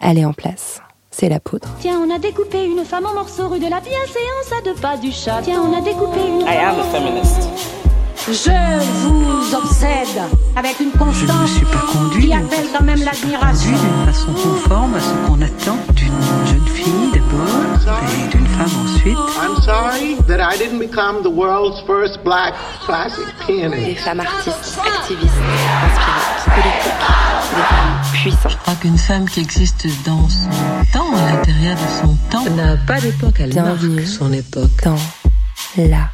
elle est en place. C'est la poudre. Tiens, on a découpé une femme en morceaux rue de la bienséance à deux pas du chat. Tiens, on a découpé une. I am a feminist. Je vous obsède avec une Je constance suis pas qui appelle quand même l'admiration. d'une façon conforme à ce qu'on attend d'une jeune fille d'abord et d'une femme ensuite. I'm sorry that I didn't become the world's first black classic Des pianist. femmes artistes, activistes, inspirantes, politiques, des femmes puissantes. Je crois qu'une femme qui existe dans son temps, à l'intérieur de son temps, n'a pas d'époque, elle Bienvenue. marque son époque. dans la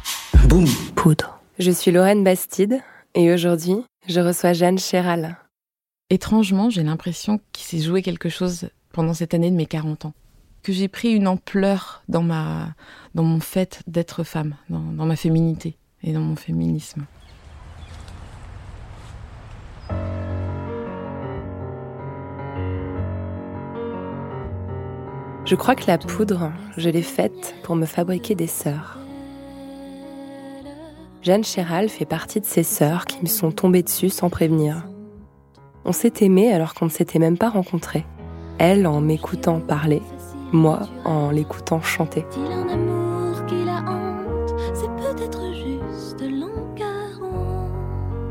Boum. poudre. Je suis Lorraine Bastide et aujourd'hui, je reçois Jeanne Chéral. Étrangement, j'ai l'impression qu'il s'est joué quelque chose pendant cette année de mes 40 ans. Que j'ai pris une ampleur dans, ma, dans mon fait d'être femme, dans, ma féminité et dans mon féminisme. Je crois que la poudre, je l'ai faite pour me fabriquer des sœurs. Jeanne Chéral fait partie de ces sœurs qui me sont tombées dessus sans prévenir. On s'est aimé alors qu'on ne s'était même pas rencontrés. Elle en m'écoutant parler, moi en l'écoutant chanter.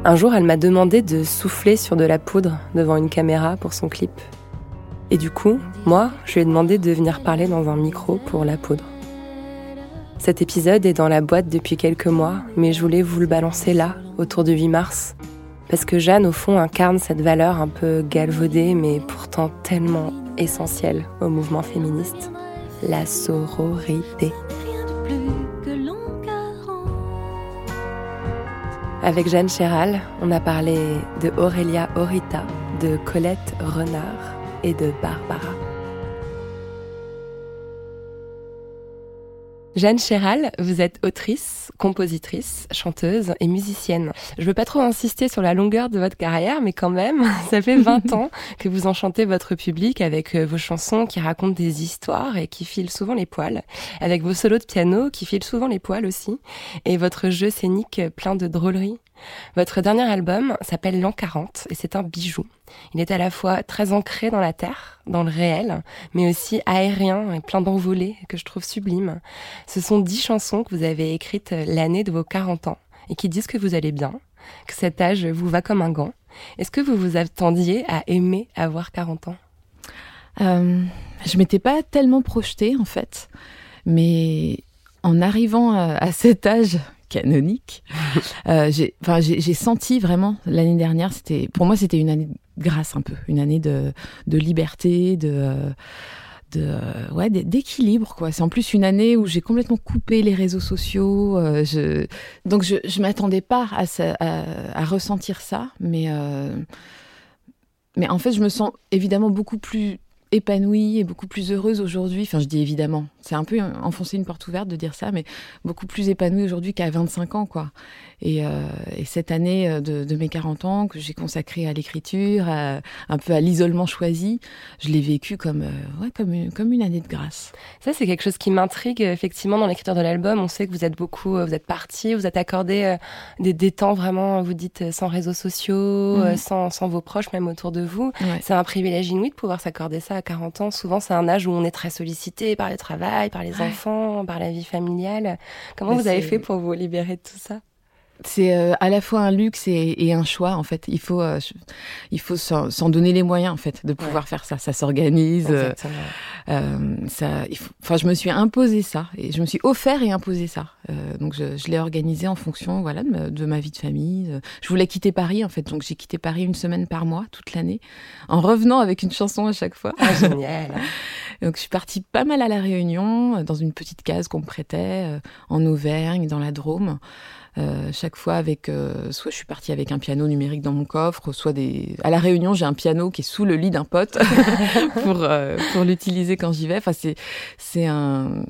Un jour, elle m'a demandé de souffler sur de la poudre devant une caméra pour son clip. Et du coup, moi, je lui ai demandé de venir parler dans un micro pour la poudre. Cet épisode est dans la boîte depuis quelques mois, mais je voulais vous le balancer là, autour du 8 mars. Parce que Jeanne, au fond, incarne cette valeur un peu galvaudée, mais pourtant tellement essentielle au mouvement féministe. La sororité. Avec Jeanne Chéral, on a parlé de Aurélia Orita, de Colette Renard et de Barbara. Jeanne Chéral, vous êtes autrice, compositrice, chanteuse et musicienne. Je veux pas trop insister sur la longueur de votre carrière, mais quand même, ça fait 20 ans que vous enchantez votre public avec euh, vos chansons qui racontent des histoires et qui filent souvent les poils, avec vos solos de piano qui filent souvent les poils aussi, et votre jeu scénique plein de drôleries. Votre dernier album s'appelle L'an 40 et c'est un bijou. Il est à la fois très ancré dans la terre, dans le réel, mais aussi aérien et plein d'envolées que je trouve sublime. Ce sont dix chansons que vous avez écrites l'année de vos 40 ans et qui disent que vous allez bien, que cet âge vous va comme un gant. Est-ce que vous vous attendiez à aimer avoir 40 ans? Euh, je m'étais pas tellement projetée en fait, mais en arrivant à, à cet âge canonique, euh, j'ai, enfin, j'ai, j'ai senti vraiment l'année dernière, c'était, pour moi, c'était une année de grâce un peu, une année de, de liberté, de, de, euh, ouais, d'équilibre quoi. C'est en plus une année où j'ai complètement coupé les réseaux sociaux. euh, je, donc je, je m'attendais pas à, ça- à, à ressentir ça, mais euh, mais en fait, je me sens évidemment beaucoup plus épanouie et beaucoup plus heureuse aujourd'hui. Enfin, je dis évidemment, c'est un peu enfoncer une porte ouverte de dire ça, mais beaucoup plus épanouie aujourd'hui qu'à 25 ans, quoi. Et, euh, et cette année euh, de, de mes 40 ans que j'ai consacrée à l'écriture, un peu à l'isolement choisi, je l'ai vécu comme, euh, ouais, comme, une, comme une année de grâce. Ça, c'est quelque chose qui m'intrigue effectivement dans l'écriture de l'album. On sait que vous êtes beaucoup, vous êtes parti, vous êtes accordé des, des temps vraiment, vous dites, sans réseaux sociaux, Mhm. sans, sans vos proches, même autour de vous. Ouais. C'est un privilège inouï de pouvoir s'accorder ça à 40 ans. Souvent, c'est un âge où on est très sollicité par le travail, par les Ouais. enfants, par la vie familiale. Comment Mais vous avez fait pour vous libérer de tout ça? C'est euh, à la fois un luxe et, et un choix en fait. Il faut, euh, il faut s'en donner les moyens en fait de pouvoir faire ça. Ça s'organise. euh. Euh, ça, enfin, je me suis imposé ça et je me suis offert et imposé ça. Euh, donc, je, je l'ai organisé en fonction, voilà, de ma, de ma vie de famille. Je voulais quitter Paris, en fait, donc j'ai quitté Paris une semaine par mois toute l'année, en revenant avec une chanson à chaque fois. Ah, génial. Donc, je suis partie pas mal à la Réunion, dans une petite case qu'on me prêtait, en Auvergne, dans la Drôme. Euh, chaque fois avec, euh, soit je suis partie avec un piano numérique dans mon coffre, soit des. À la Réunion, j'ai un piano qui est sous le lit d'un pote pour euh, pour l'utiliser quand j'y vais. Enfin, c'est c'est un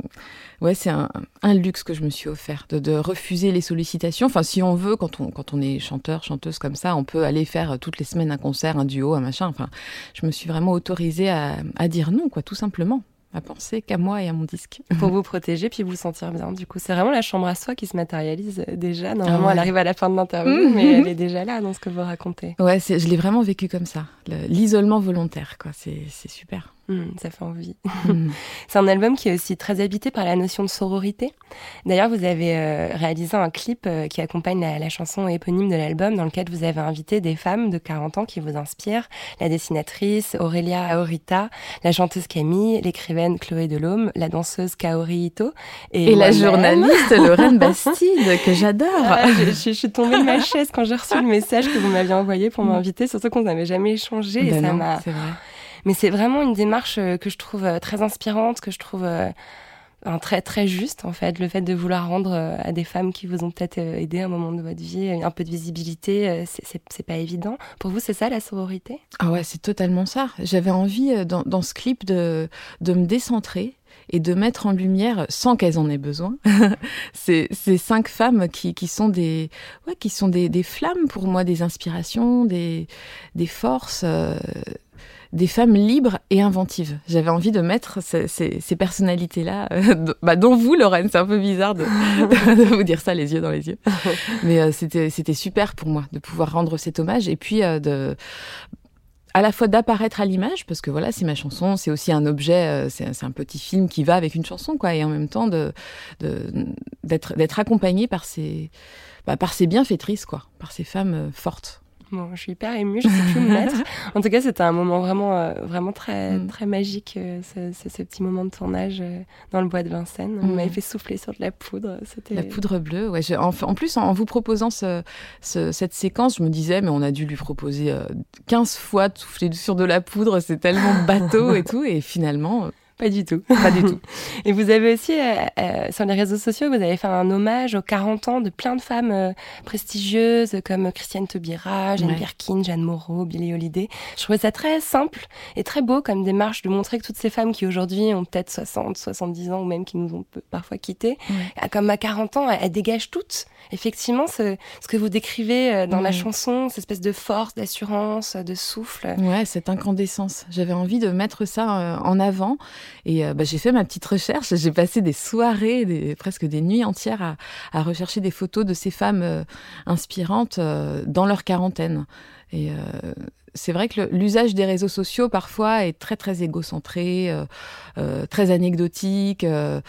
ouais, c'est un, un luxe que je me suis offert de, de refuser les sollicitations. Enfin, si on veut, quand on quand on est chanteur, chanteuse comme ça, on peut aller faire toutes les semaines un concert, un duo, un machin. Enfin, je me suis vraiment autorisée à, à dire non, quoi, tout simplement. À penser qu'à moi et à mon disque. Pour vous protéger puis vous sentir bien. Du coup, c'est vraiment la chambre à soi qui se matérialise déjà. Normalement, Ah ouais. elle arrive à la fin de l'interview, mais elle est déjà là dans ce que vous racontez. Ouais, je l'ai vraiment vécu comme ça. Le- L'isolement volontaire, quoi. C'est super. Hmm, ça fait envie. Mm. C'est un album qui est aussi très habité par la notion de sororité. D'ailleurs, vous avez euh, réalisé un clip euh, qui accompagne la, la chanson éponyme de l'album, dans lequel vous avez invité des femmes de 40 ans qui vous inspirent. La dessinatrice Aurélia Aorita, la chanteuse Camille, l'écrivaine Chloé Delhomme, la danseuse Kaori Ito. Et, la journaliste Lorraine Bastide, que j'adore. Ah, je, je- je suis tombée de ma chaise quand j'ai reçu le message que vous m'aviez envoyé pour m'inviter, surtout qu'on n'avait jamais échangé. et Ben ça non, m'a c'est vrai. Mais c'est vraiment une démarche euh, que je trouve euh, très inspirante, que je trouve euh, très très juste en fait. Le fait de vouloir rendre à des femmes qui vous ont peut-être aidé à un moment de votre vie un peu de visibilité, c'est- pas évident. Pour vous, c'est ça la sororité? Ah ouais, c'est totalement ça. J'avais envie dans, ce clip de, de me décentrer et de mettre en lumière, sans qu'elles en aient besoin, ces, cinq femmes qui, qui sont des, ouais, qui sont des, flammes pour moi, des inspirations, des, des forces. Des femmes libres et inventives. J'avais envie de mettre ces, ces- ces personnalités-là, euh, bah, dont vous, Lorraine. C'est un peu bizarre de, de vous dire ça les yeux dans les yeux. Mais euh, c'était c'était super pour moi de pouvoir rendre cet hommage et puis euh, de à la fois d'apparaître à l'image parce que voilà c'est ma chanson c'est aussi un objet euh, c'est un petit film qui va avec une chanson quoi et en même temps de de- d'être d'être accompagné par ces bah, par ces bienfaitrices quoi par ces femmes euh, fortes Bon, je suis hyper émue, je sais plus où me mettre. En tout cas, c'était un moment vraiment, euh, vraiment très, Mm. très magique, euh, ce, ce- ce petit moment de tournage euh, dans le bois de Vincennes. Vous Mm. m'avez fait souffler sur de la poudre. La poudre bleue ouais je- en, en plus en, vous proposant ce, ce- cette séquence je me disais mais on a dû lui proposer euh, 15 fois de souffler sur de la poudre c'est tellement bateau et tout et finalement euh, Pas du tout. pas du tout Et vous avez aussi, euh, euh, sur les réseaux sociaux, vous avez fait un hommage aux 40 ans de plein de femmes euh, prestigieuses comme Christiane Taubira, Jane Ouais. Birkin, Jeanne Moreau, Billie Holiday. Je trouvais ça très simple et très beau comme démarche de montrer que toutes ces femmes qui aujourd'hui ont peut-être 60, 70 ans ou même qui nous ont parfois quittés, Ouais. euh, comme à 40 ans, elles, elles dégagent toutes. Effectivement, ce, ce que vous décrivez dans la chanson, cette espèce de force, d'assurance, de souffle. Ouais, cette incandescence. J'avais envie de mettre ça en avant. Et euh, bah, j'ai fait ma petite recherche. J'ai passé des soirées, presque des nuits entières à, rechercher des photos de ces femmes euh, inspirantes euh, dans leur quarantaine. C'est vrai que l'usage des réseaux sociaux parfois est très très égocentré, euh, euh, très anecdotique. euh,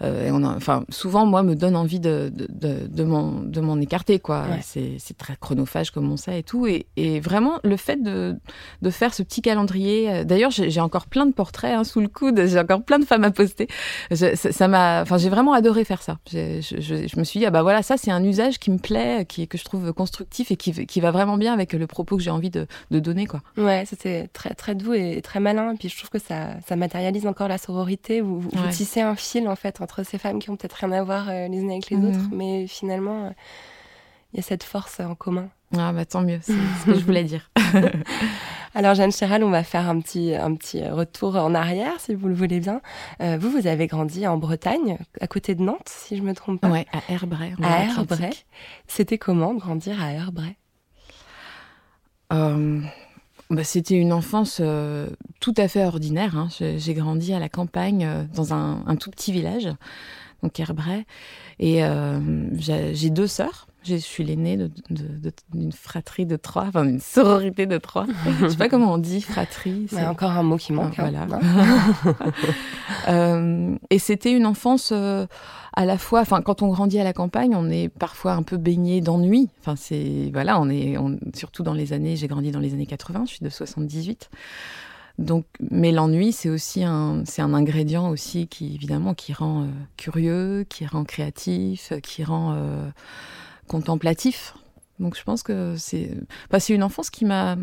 euh, et on a- enfin, souvent, moi, me donne envie de, de, de, de m'en écarter, quoi. Ouais. C'est très chronophage, comme on sait, et tout. Et, et vraiment, le fait de, de faire ce petit calendrier. euh, D'ailleurs, j'ai encore plein de portraits hein, sous le coude. J'ai encore plein de femmes à poster. Je- ça m'a. Enfin, j'ai vraiment adoré faire ça. Je, je, je me suis dit, ah bah voilà, ça, c'est un usage qui me plaît, qui, que je trouve constructif et qui, qui va vraiment bien avec le propos que j'ai envie de, de donner, quoi. Ouais, c'était très très doux et très malin. Et puis je trouve que ça, ça matérialise encore la sororité. Vous, vous, vous Ouais. tissez un fil en fait entre ces femmes qui ont peut-être rien à voir euh, les unes avec les Mhm. autres, mais finalement euh, il y a cette force en commun. Ah bah tant mieux, c'est ce que je voulais dire. Alors Jeanne Chéral, on va faire un petit un petit retour en arrière si vous le voulez bien. Euh, vous, vous avez grandi en Bretagne, à côté de Nantes, si je me trompe pas. Ouais, à Herbray. À. Herbray. C'était comment grandir à Herbray Euh, bah, C'était une enfance euh, tout à fait ordinaire. hein. J'ai grandi à la campagne, euh, dans un, un tout petit village, donc Herbray. Et euh, j'ai deux sœurs. Je suis l'aînée de- de- de- d'une fratrie de trois, enfin d'une sororité de trois. Je sais pas comment on dit fratrie. c'est- Ouais, Encore un mot qui manque. Ah, hein, voilà. Euh, et c'était une enfance euh, à la fois, enfin, quand on grandit à la campagne, on est parfois un peu baigné d'ennui. Enfin, c'est voilà, on est on- surtout dans les années. J'ai grandi dans les années 80. Je suis de 78. Donc, mais l'ennui, c'est aussi un, c'est un ingrédient aussi qui évidemment qui rend euh, curieux, qui rend créatif, qui rend contemplatif. Donc, je pense que c'est, une enfance qui m'a,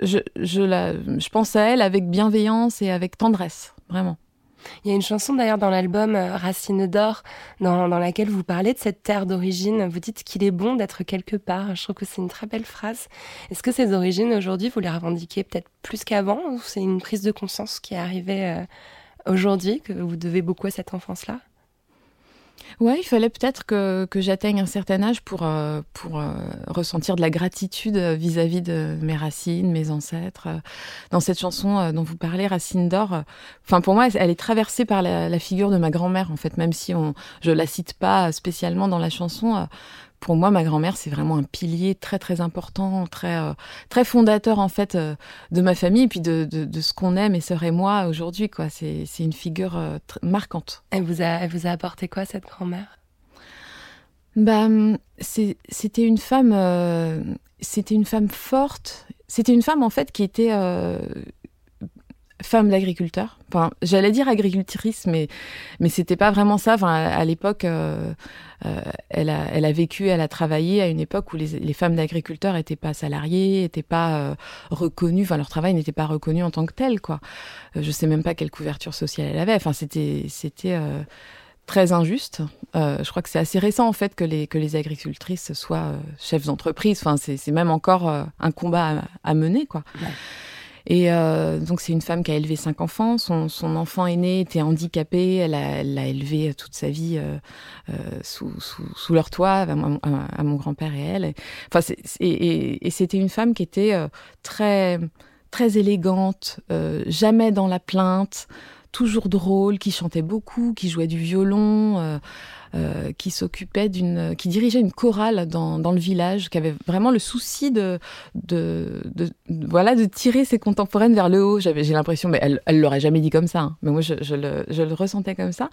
je, je la, je pense à elle avec bienveillance et avec tendresse, vraiment. Il y a une chanson d'ailleurs dans l'album euh, Racine d'or dans, dans laquelle vous parlez de cette terre d'origine. Vous dites qu'il est bon d'être quelque part. Je trouve que c'est une très belle phrase. Est-ce que ces origines aujourd'hui, vous les revendiquez peut-être plus qu'avant ou c'est une prise de conscience qui est arrivée euh, aujourd'hui, que vous devez beaucoup à cette enfance-là? Ouais, il fallait peut-être que, que j'atteigne un certain âge pour, euh, pour euh, ressentir de la gratitude vis-à-vis de mes racines, mes ancêtres. Dans cette chanson euh, dont vous parlez, Racine d'or, enfin pour moi, elle est traversée par la, la figure de ma grand-mère, en fait, même si on, je la cite pas spécialement dans la chanson pour moi, ma grand-mère, c'est vraiment un pilier très très important, très euh, très fondateur en fait euh, de ma famille et puis de, de, de ce qu'on aime, mes sœurs et moi aujourd'hui. Quoi, c'est c'est une figure euh, marquante. Elle vous a elle vous a apporté quoi cette grand-mère? Bah, hum, c'est- c'était une femme, c'était une femme forte. C'était une femme en fait qui était femme d'agriculteur. Enfin, j'allais dire agricultrice, mais mais c'était pas vraiment ça. Enfin, à, l'époque, euh, euh, elle a elle a vécu, elle a travaillé à une époque où les, les femmes d'agriculteurs étaient pas salariées, étaient pas euh, reconnues. Enfin, leur travail n'était pas reconnu en tant que tel, quoi. Je sais même pas quelle couverture sociale elle avait. Enfin, c'était c'était très injuste. Euh, je crois que c'est assez récent en fait que les que les agricultrices soient chefs d'entreprise. Enfin, c'est c'est même encore un combat à, à mener, quoi. Ouais. Et euh, donc c'est une femme qui a élevé cinq enfants. Son, son enfant aîné était handicapé. Elle a, elle l'a élevé toute sa vie euh, euh, sous, sous, sous leur toit, à mon, à- mon grand-père et elle. Enfin, et- et c'était une femme qui était euh, très très élégante, euh, jamais dans la plainte, toujours drôle, qui chantait beaucoup, qui jouait du violon, euh, euh, qui s'occupait d'une, qui dirigeait une chorale dans, dans le village, qui avait vraiment le souci de, de, de, voilà, de tirer ses contemporaines vers le haut. J'avais, j'ai l'impression, mais elle, elle l'aurait jamais dit comme ça, hein. mais moi je, je, le, je le ressentais comme ça.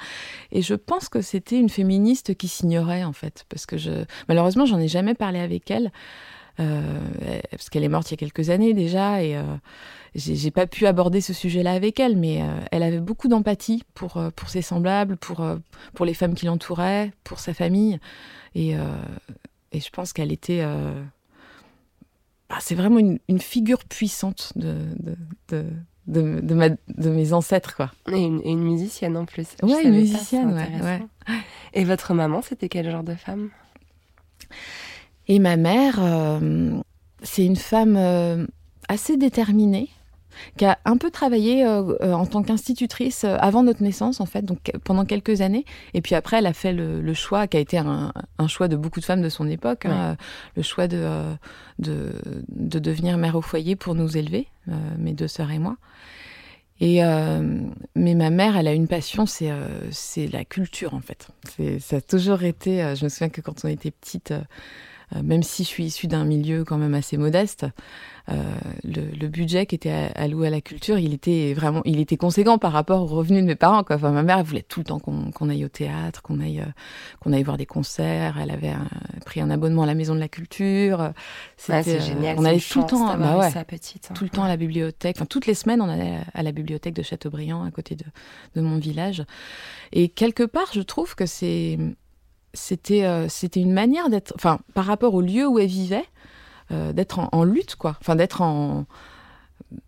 Et je pense que c'était une féministe qui s'ignorait en fait, parce que je, malheureusement, j'en ai jamais parlé avec elle. Euh, parce qu'elle est morte il y a quelques années déjà et euh, j'ai pas pu aborder ce sujet-là avec elle, mais euh, elle avait beaucoup d'empathie pour pour ses semblables, pour pour les femmes qui l'entouraient, pour sa famille, et et je pense qu'elle était bah, c'est vraiment une, une figure puissante de de, de de, de, ma- de mes ancêtres quoi. et une, et une musicienne en plus. Savais une pas, musicienne, c'est ouais. Et votre maman, c'était quel genre de femme? Et ma mère, euh, c'est une femme euh, assez déterminée, qui a un peu travaillé euh, en tant qu'institutrice avant notre naissance, en fait, donc pendant quelques années. Et puis après, elle a fait le, le choix, qui a été un, un choix de beaucoup de femmes de son époque, hein, Ouais. le choix de, de, de devenir mère au foyer pour nous élever, euh, mes deux sœurs et moi. Et euh, mais ma mère, elle a une passion, c'est c'est la culture en fait. Ça a toujours été. je me souviens que quand on était petite, même si je suis issue d'un milieu quand même assez modeste, euh, le, le budget qui était alloué à la culture, il était vraiment, il était conséquent par rapport aux revenus de mes parents. Quoi. Enfin, ma mère elle voulait tout le temps qu'on aille au théâtre, qu'on aille, euh, qu'on aille voir des concerts. Elle avait un- pris un abonnement à la Maison de la Culture. C'était, euh, génial. On allait tout le temps. Bah eu ouais ça petite. hein. tout le temps à la bibliothèque. Enfin, toutes les semaines, on allait à la bibliothèque de Châteaubriand, à côté de, de mon village. Et quelque part, je trouve que c'est, c'était, euh, c'était une manière d'être, enfin, par rapport au lieu où elle vivait, euh, d'être en, lutte, quoi. Enfin, d'être en.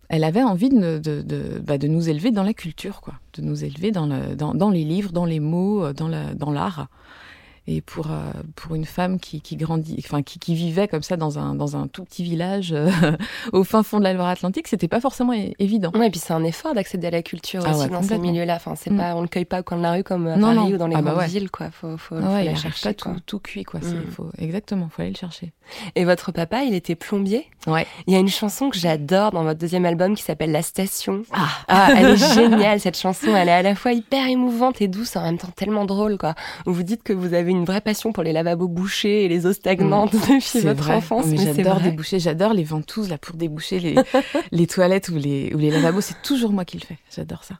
Elle avait envie de, de, bah, de nous élever dans la culture, quoi. De nous élever dans, le, dans, dans les livres, dans les mots, euh, dans, la, dans l'art. Et pour, euh, pour une femme qui, qui grandit, enfin, qui, qui vivait comme ça dans un, dans un tout petit village euh, au fin fond de la Loire-Atlantique, c'était pas forcément évident. Ouais, et puis c'est un effort d'accéder à la culture Ah aussi ouais, dans ces milieux-là. Enfin, c'est Mm. pas, on le cueille pas au coin de la rue comme à Non, Paris non. ou dans les Ah bah grandes ouais. villes, quoi. Faut, faut, Ah faut chercher. pas quoi. tout, tout cuit, quoi. C'est- Mm. faut, exactement, faut aller le chercher. Et votre papa, il était plombier. Ouais. Il y a une chanson que j'adore dans votre deuxième album qui s'appelle La Station. Ah, Ah, elle est géniale cette chanson. Elle est à la fois hyper émouvante et douce, en même temps tellement drôle, quoi. Vous dites que vous avez une vraie passion pour les lavabos bouchés et les eaux stagnantes depuis c'est votre vrai. enfance. Mais j'adore déboucher, j'adore les ventouses là pour déboucher les, les toilettes ou les, ou les lavabos. C'est toujours moi qui le fais. J'adore ça.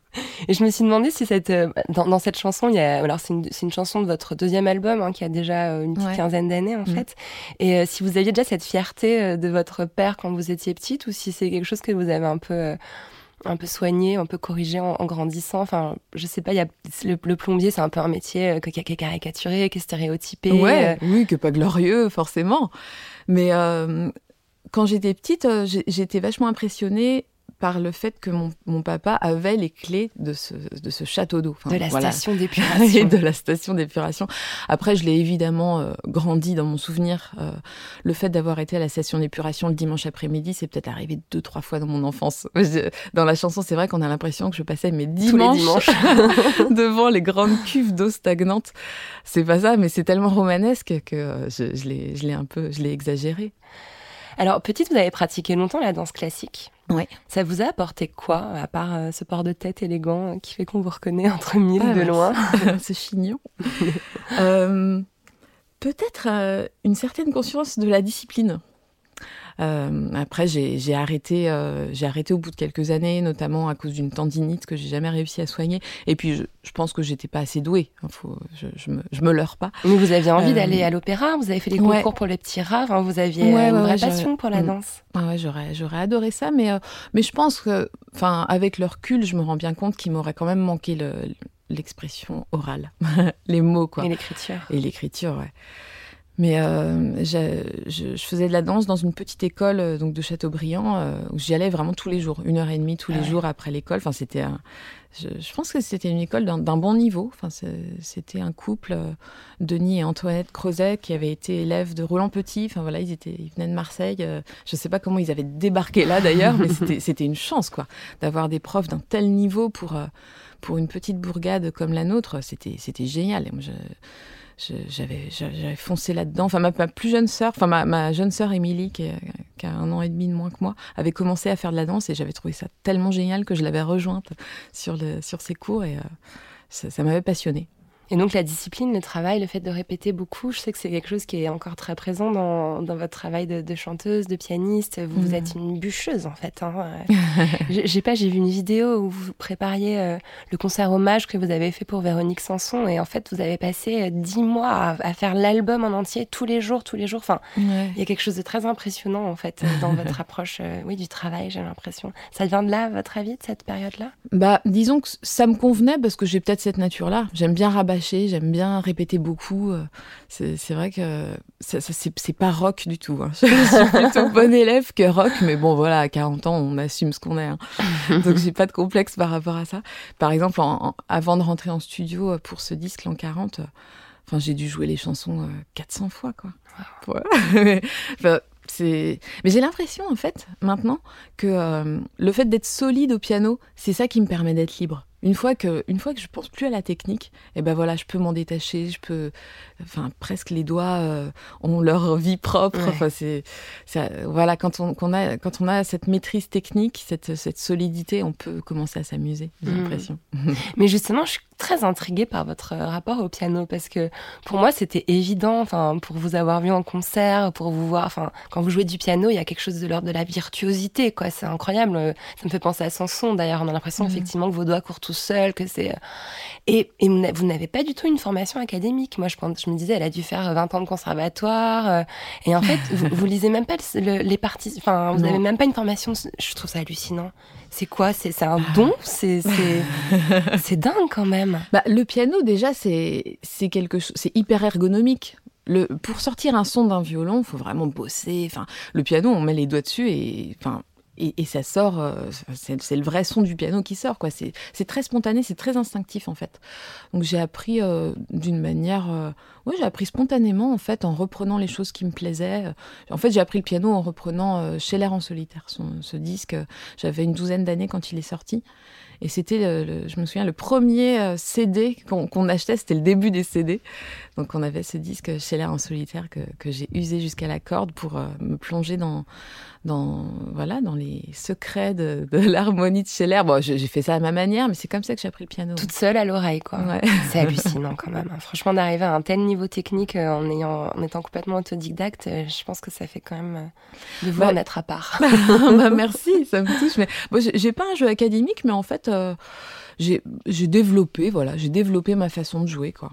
Et je me suis demandé si cette, euh, dans, dans cette chanson, il y a, alors c'est une, c'est une chanson de votre deuxième album hein, qui a déjà euh, une petite Ouais. quinzaine d'années en Mhm. fait. Et euh, si vous aviez déjà cette fierté de votre père quand vous étiez petite, ou si c'est quelque chose que vous avez un peu, un peu soigné, un peu corrigé en, en grandissant. Enfin, je sais pas. Il y a le, le plombier, c'est un peu un métier euh, qui, qui est caricaturé, qui est stéréotypé. Ouais, euh, oui, que pas glorieux forcément. Mais euh, quand j'étais petite, j'étais vachement impressionnée par le fait que mon, mon papa avait les clés de ce, de ce château d'eau. Enfin, de la voilà. station d'épuration. de la station d'épuration. Après, je l'ai évidemment euh, grandi dans mon souvenir. Euh, le fait d'avoir été à la station d'épuration le dimanche après-midi, c'est peut-être arrivé deux, trois fois dans mon enfance. Dans la chanson, c'est vrai qu'on a l'impression que je passais mes dimanches, dimanches. devant les grandes cuves d'eau stagnante. C'est pas ça, mais c'est tellement romanesque que euh, je, je l'ai un peu, je l'ai exagéré. Alors, petite, vous avez pratiqué longtemps la danse classique? Ouais. Ça vous a apporté quoi, à part euh, ce port de tête élégant qui fait qu'on vous reconnaît entre mille Ah, de loin c'est chignon. Euh, Peut-être euh, une certaine conscience de la discipline. Euh, après, j'ai arrêté, euh, j'ai arrêté au bout de quelques années, notamment à cause d'une tendinite que j'ai jamais réussi à soigner. Et puis, je, je pense que j'étais pas assez douée. Hein, faut, je, je me, je me leurre pas. Mais vous aviez envie Euh, d'aller à l'opéra, vous avez fait des ouais. concours pour les petits rats, vous aviez euh, Ouais, une vraie ouais, passion pour la Mm. danse. Ah ouais, j'aurais, j'aurais adoré ça, mais, euh, mais je pense que, enfin, avec le recul, je me rends bien compte qu'il m'aurait quand même manqué le- l'expression orale, les mots, quoi. Et l'écriture. Et l'écriture, ouais. Mais euh, je, je faisais de la danse dans une petite école euh, donc de Châteaubriand euh, où j'y allais vraiment tous les jours, une heure et demie tous les Ah ouais. jours après l'école. Enfin, c'était, un- je, je pense que c'était une école d'un bon niveau. Enfin, c'était un couple, euh, Denis et Antoinette Crozet, qui avaient été élèves de Roland Petit. Enfin voilà, ils étaient, ils venaient de Marseille. Je sais pas comment ils avaient débarqué là d'ailleurs, mais c'était, une chance quoi, d'avoir des profs d'un tel niveau pour pour une petite bourgade comme la nôtre. C'était, c'était génial. Et moi, je- je- j'avais foncé là-dedans. Enfin, ma, plus jeune sœur, enfin ma, jeune sœur Émilie, qui, est- qui a un an et demi de moins que moi, avait commencé à faire de la danse et j'avais trouvé ça tellement génial que je l'avais rejointe sur ses cours et euh, ça, ça m'avait passionnée. Et donc la discipline, le travail, le fait de répéter beaucoup, je sais que c'est quelque chose qui est encore très présent dans, dans votre travail de, de chanteuse, de pianiste. Vous, vous Mhm. êtes une bûcheuse en fait. Hein. J'ai pas, j'ai vu une vidéo où vous prépariez euh, le concert hommage que vous avez fait pour Véronique Sanson et en fait vous avez passé euh, dix mois à, à faire l'album en entier tous les jours, tous les jours. Enfin, il y a quelque chose de très impressionnant en fait euh, dans votre approche, euh, oui, du travail. J'ai l'impression. Ça vient de là, à votre avis, de cette période-là? Bah, disons que ça me convenait parce que j'ai peut-être cette nature-là. J'aime bien rabâcher, j'aime bien répéter beaucoup. euh, C'est vrai que c'est pas rock du tout. hein. Je suis plutôt bon élève que rock, mais bon, voilà, à 40 ans, on assume ce qu'on est. hein. Donc, j'ai pas de complexe par rapport à ça. Par exemple, en- en- avant de rentrer en studio euh, pour ce disque, l'an 40, euh, enfin, j'ai dû jouer les chansons euh, 400 fois, quoi. Enfin. Mais j'ai l'impression, en fait, maintenant, que euh, le fait d'être solide au piano, c'est ça qui me permet d'être libre. Une fois que, une fois que je pense plus à la technique, et ben voilà, je peux m'en détacher, je peux, enfin presque les doigts euh, ont leur vie propre. Ouais. Enfin c'est, voilà, quand on, a, quand on a cette maîtrise technique, cette, cette solidité, on peut commencer à s'amuser. J'ai Mhm. l'impression. Mais justement, je suis très intriguée par votre euh, rapport au piano parce que pour moi, c'était évident, enfin, pour vous avoir vu en concert, pour vous voir, enfin, quand vous jouez du piano, il y a quelque chose de l'ordre de la virtuosité, quoi. C'est incroyable. Euh, Ça me fait penser à Sanson, d'ailleurs. On a l'impression, Mhm. effectivement, que vos doigts courent tout seuls, que c'est. euh, Et, et vous n'a- vous n'avez pas du tout une formation académique. Moi, je, me disais, elle a dû faire 20 ans de conservatoire. Et en fait, vous, vous lisez même pas le- le- les parties. Enfin, vous n'avez même pas une formation. Je trouve ça hallucinant. C'est quoi? C'est un don? C'est dingue quand même. Bah, le piano, déjà, c'est c'est quelque chose, c'est hyper ergonomique. Le, pour sortir un son d'un violon, il faut vraiment bosser. Enfin, le piano, on met les doigts dessus et, enfin, et, ça sort. euh, c'est le vrai son du piano qui sort, quoi. C'est très spontané, c'est très instinctif en fait. Donc j'ai appris euh, d'une manière, euh, ouais, j'ai appris spontanément en fait en reprenant les choses qui me plaisaient. En fait, j'ai appris le piano en reprenant euh, Scheller en solitaire, ce disque. J'avais une douzaine d'années quand il est sorti. Et c'était, le, le- je me souviens, le premier euh, CD qu'on achetait, c'était le début des CD. Donc on avait ce disque Scheller en solitaire que, que j'ai usé jusqu'à la corde pour euh, me plonger dans, dans, voilà, dans les secrets de, de l'harmonie de Scheller. Bon, j'ai fait ça à ma manière, mais c'est comme ça que j'ai appris le piano. Toute seule à l'oreille, quoi. Ouais. C'est hallucinant quand même. hein. Franchement, d'arriver à un tel niveau technique euh, en, ayant, en étant complètement autodidacte, je pense que ça fait quand même de vous Bah, en être à part. bah, merci, ça me touche. Mais bon, j'ai- pas un jeu académique, mais en fait, j'ai j'ai développé, voilà, j'ai développé ma façon de jouer, quoi.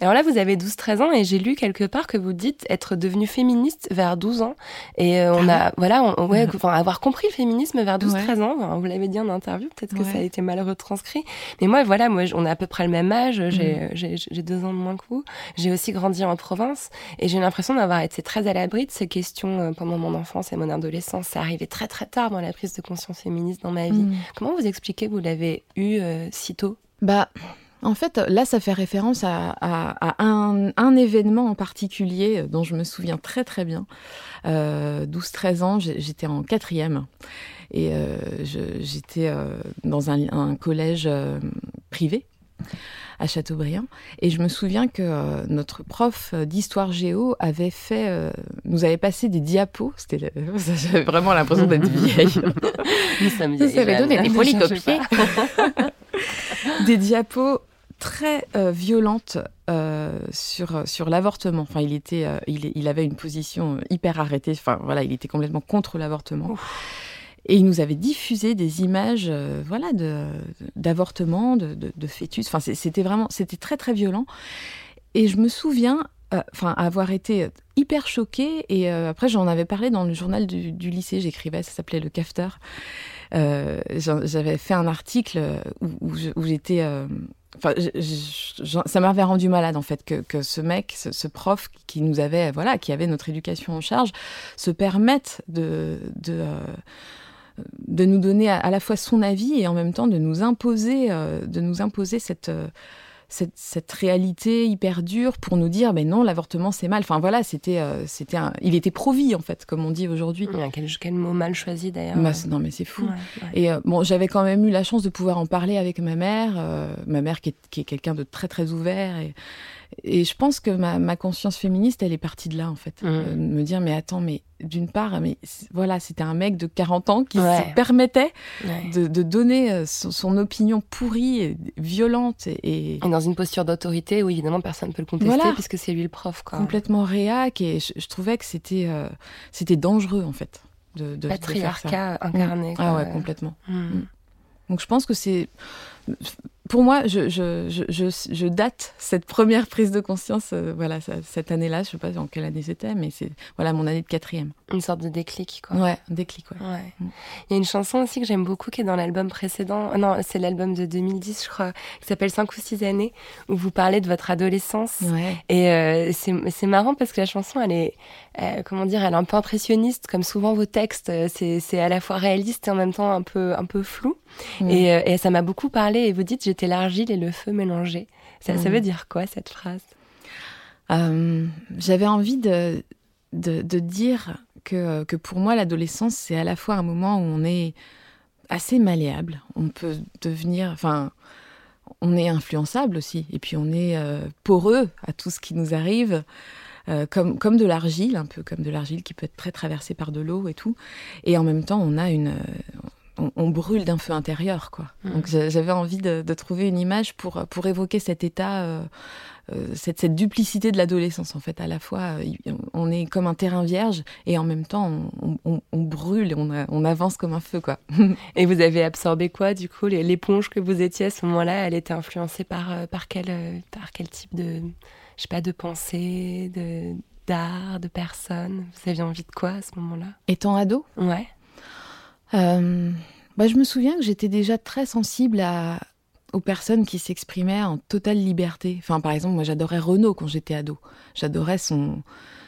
Alors là, vous avez 12-13 ans et j'ai lu quelque part que vous dites être devenue féministe vers 12 ans. Et euh, on Ah a, voilà, on, ouais, enfin, avoir compris le féminisme vers 12-13 ans. Enfin, vous l'avez dit en interview, peut-être que Ouais. ça a été mal retranscrit. Mais moi, voilà, moi, on a à peu près le même âge. J'ai, j'ai, j'ai deux ans de moins que vous. J'ai aussi grandi en province et j'ai l'impression d'avoir été très à l'abri de ces questions euh, pendant mon enfance et mon adolescence. Ça arrivait très très tard dans la prise de conscience féministe dans ma vie. Mm. Comment vous expliquez que vous l'avez eu euh, si tôt? Bah, en fait, là, ça fait référence à, à- à un, un événement en particulier dont je me souviens très très bien. Euh, 12-13 ans, j'étais en quatrième et euh, j'étais euh, dans un, un collège euh, privé à Châteaubriand. Et je me souviens que euh, notre prof d'histoire géo avait fait, euh, nous avait passé des diapos. C'était, j'avais vraiment l'impression d'être vieille. Nous sommes vieilles avait donné des polycopiés. des diapos très euh, violentes euh, sur sur l'avortement. Enfin, il était, euh, il, il avait une position hyper arrêtée. Enfin, voilà, il était complètement contre l'avortement. Et il nous avait diffusé des images, euh, voilà, d'avortement, de, de, de fœtus. Enfin, c'était vraiment, c'était très très violent. Et je me souviens, euh, enfin, avoir été hyper choquée. Et euh, après, j'en avais parlé dans le journal du, lycée. J'écrivais, ça s'appelait le Cafeteur. Euh, J'avais fait un article où, j'étais. Enfin, ça m'avait rendu malade en fait que, que ce mec, ce, prof qui nous avait, voilà, qui avait notre éducation en charge, se permette de, de, de nous donner à, la fois son avis et en même temps de nous imposer, de nous imposer cette, cette, cette réalité hyper dure pour nous dire, mais non, l'avortement c'est mal. Enfin voilà, c'était, euh, c'était, un- il était pro-vie en fait, comme on dit aujourd'hui. Quel, quel mot mal choisi d'ailleurs. Bah, non mais c'est fou. Ouais, ouais. Et euh, bon, j'avais quand même eu la chance de pouvoir en parler avec ma mère, euh, ma mère qui est, qui est quelqu'un de très très ouvert. Et, et je pense que ma, ma conscience féministe, elle est partie de là en fait. Mhm. Euh, de me dire, mais attends, mais d'une part, mais voilà, c'était un mec de 40 ans qui Ouais. se permettait Ouais. de, de donner euh, son, son opinion pourrie, et violente et, dans une posture d'autorité où évidemment personne ne peut le contester Voilà. puisque c'est lui le prof. Quoi. complètement réac. Et je, je trouvais que c'était euh, c'était dangereux en fait. De, de, de faire ça. Patriarcat incarné. Ah quoi. ouais, complètement. Mm. Donc je pense que c'est. Pour moi, je, je, je, je, je date cette première prise de conscience, euh, voilà, ça- cette année-là, je sais pas en quelle année c'était, mais c'est voilà mon année de quatrième. Une sorte de déclic. Quoi. Ouais, un déclic, ouais. Ouais. Mm. Il y a une chanson aussi que j'aime beaucoup qui est dans l'album précédent. euh, Non, c'est l'album de 2010, je crois, qui s'appelle 5 ou 6 années, où vous parlez de votre adolescence. Ouais. Et euh, c'est marrant parce que la chanson, elle est, euh, comment dire, elle est un peu impressionniste, comme souvent vos textes. euh, C'est à la fois réaliste et en même temps un peu, un peu flou. Et, euh, et ça m'a beaucoup parlé. Et vous dites, j'étais l'argile et le feu mélangés. Ça, ça Mm. veut dire quoi cette phrase? Euh, J'avais envie de, de, de dire que, que pour moi, l'adolescence, c'est à la fois un moment où on est assez malléable. On peut devenir. Enfin, on est influençable aussi. Et puis, on est euh, poreux à tout ce qui nous arrive. Euh, comme, comme de l'argile, un peu comme de l'argile qui peut être très traversée par de l'eau et tout. Et en même temps, on a une. euh, on, on brûle d'un feu intérieur, quoi. Mhm. Donc j'a- j'avais envie de, de trouver une image pour, pour évoquer cet état, euh, cette, cette duplicité de l'adolescence, en fait. À la fois, on est comme un terrain vierge et en même temps, on, on- on brûle on, a- on avance comme un feu, quoi. Et vous avez absorbé quoi du coup? L'éponge que vous étiez à ce moment-là, elle était influencée par, par, quel, par quel type de, sais pas, de pensée, de d'art, de personne Vous aviez envie de quoi à ce moment-là? Étant ado, Ouais. Euh, bah, je me souviens que j'étais déjà très sensible à, aux personnes qui s'exprimaient en totale liberté. Enfin, par exemple, moi, j'adorais Renaud quand j'étais ado. J'adorais son,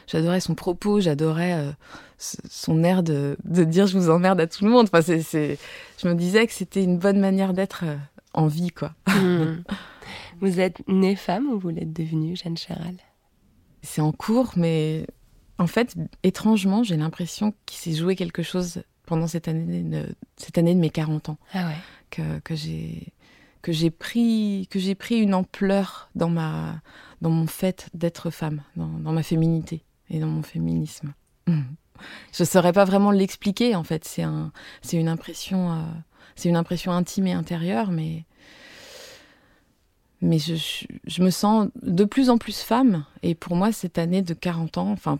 j'adorais son propos, j'adorais euh, son air de, de dire je vous emmerde à tout le monde. Enfin, c'est, c'est, je me disais que c'était une bonne manière d'être euh, en vie, quoi. Hmm. vous êtes née femme ou vous l'êtes devenue, Jeanne Chéral? C'est en cours, mais en fait, étrangement, j'ai l'impression qu'il s'est joué quelque chose pendant cette année de, cette année de mes 40 ans. Ah ouais. que, que j'ai que j'ai pris que j'ai pris une ampleur dans ma dans mon fait d'être femme dans, dans ma féminité et dans mon féminisme je saurais pas vraiment l'expliquer en fait c'est un c'est une impression euh, c'est une impression intime et intérieure mais mais je, je, me sens de plus en plus femme et pour moi cette année de 40 ans enfin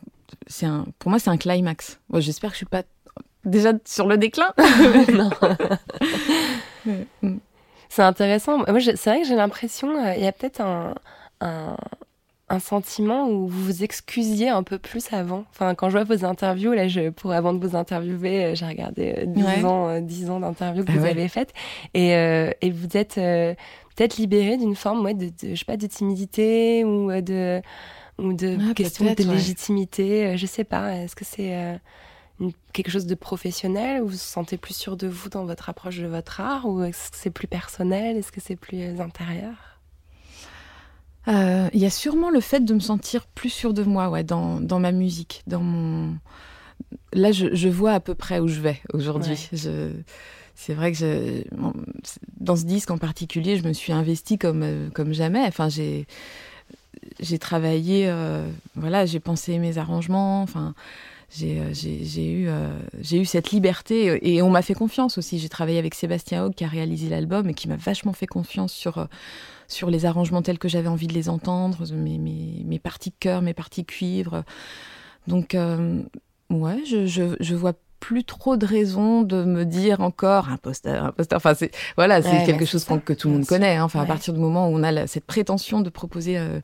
c'est un pour moi c'est un climax Bon, j'espère que je suis pas déjà sur le déclin. C'est intéressant. Moi, c'est vrai que j'ai l'impression, euh, il y a peut-être un, un, un sentiment où vous vous excusiez un peu plus avant. Enfin, quand je vois vos interviews, là, je, pour avant de vous interviewer, euh, j'ai regardé euh, 10 Ouais. ans, euh, 10 ans d'interviews que Ah vous ouais. avez faites, et, euh, et vous êtes euh, peut-être libéré d'une forme, ouais, de, de, je sais pas, de timidité ou euh, de ou de Ah, question de ouais. légitimité. euh, Je sais pas. Est-ce que c'est euh, une- quelque chose de professionnel ou vous vous sentez plus sûr de vous dans votre approche de votre art ou est-ce que c'est plus personnel? Est-ce que c'est plus intérieur? Euh, Il y a sûrement le fait de me sentir plus sûre de moi, ouais, dans, dans ma musique, dans mon. Là, je, je vois à peu près où je vais aujourd'hui. Je... C'est vrai que dans ce disque en particulier, je me suis investie comme, euh, comme jamais. Enfin, j'ai j'ai travaillé, euh, voilà, j'ai pensé mes arrangements. Enfin, j'ai euh, j'ai- j'ai eu, j'ai eu cette liberté et on m'a fait confiance aussi. J'ai travaillé avec Sébastien Haug qui a réalisé l'album et qui m'a vachement fait confiance sur sur les arrangements tels que j'avais envie de les entendre, mes, mes, mes parties chœur, mes parties cuivre. Donc, ouais, je, je, je vois plus trop de raisons de me dire encore imposteur, imposteur. Enfin, c'est voilà, c'est Ouais, quelque ouais, chose que tout le monde connaît. hein. Enfin, à partir du moment où on a la- cette prétention de proposer euh,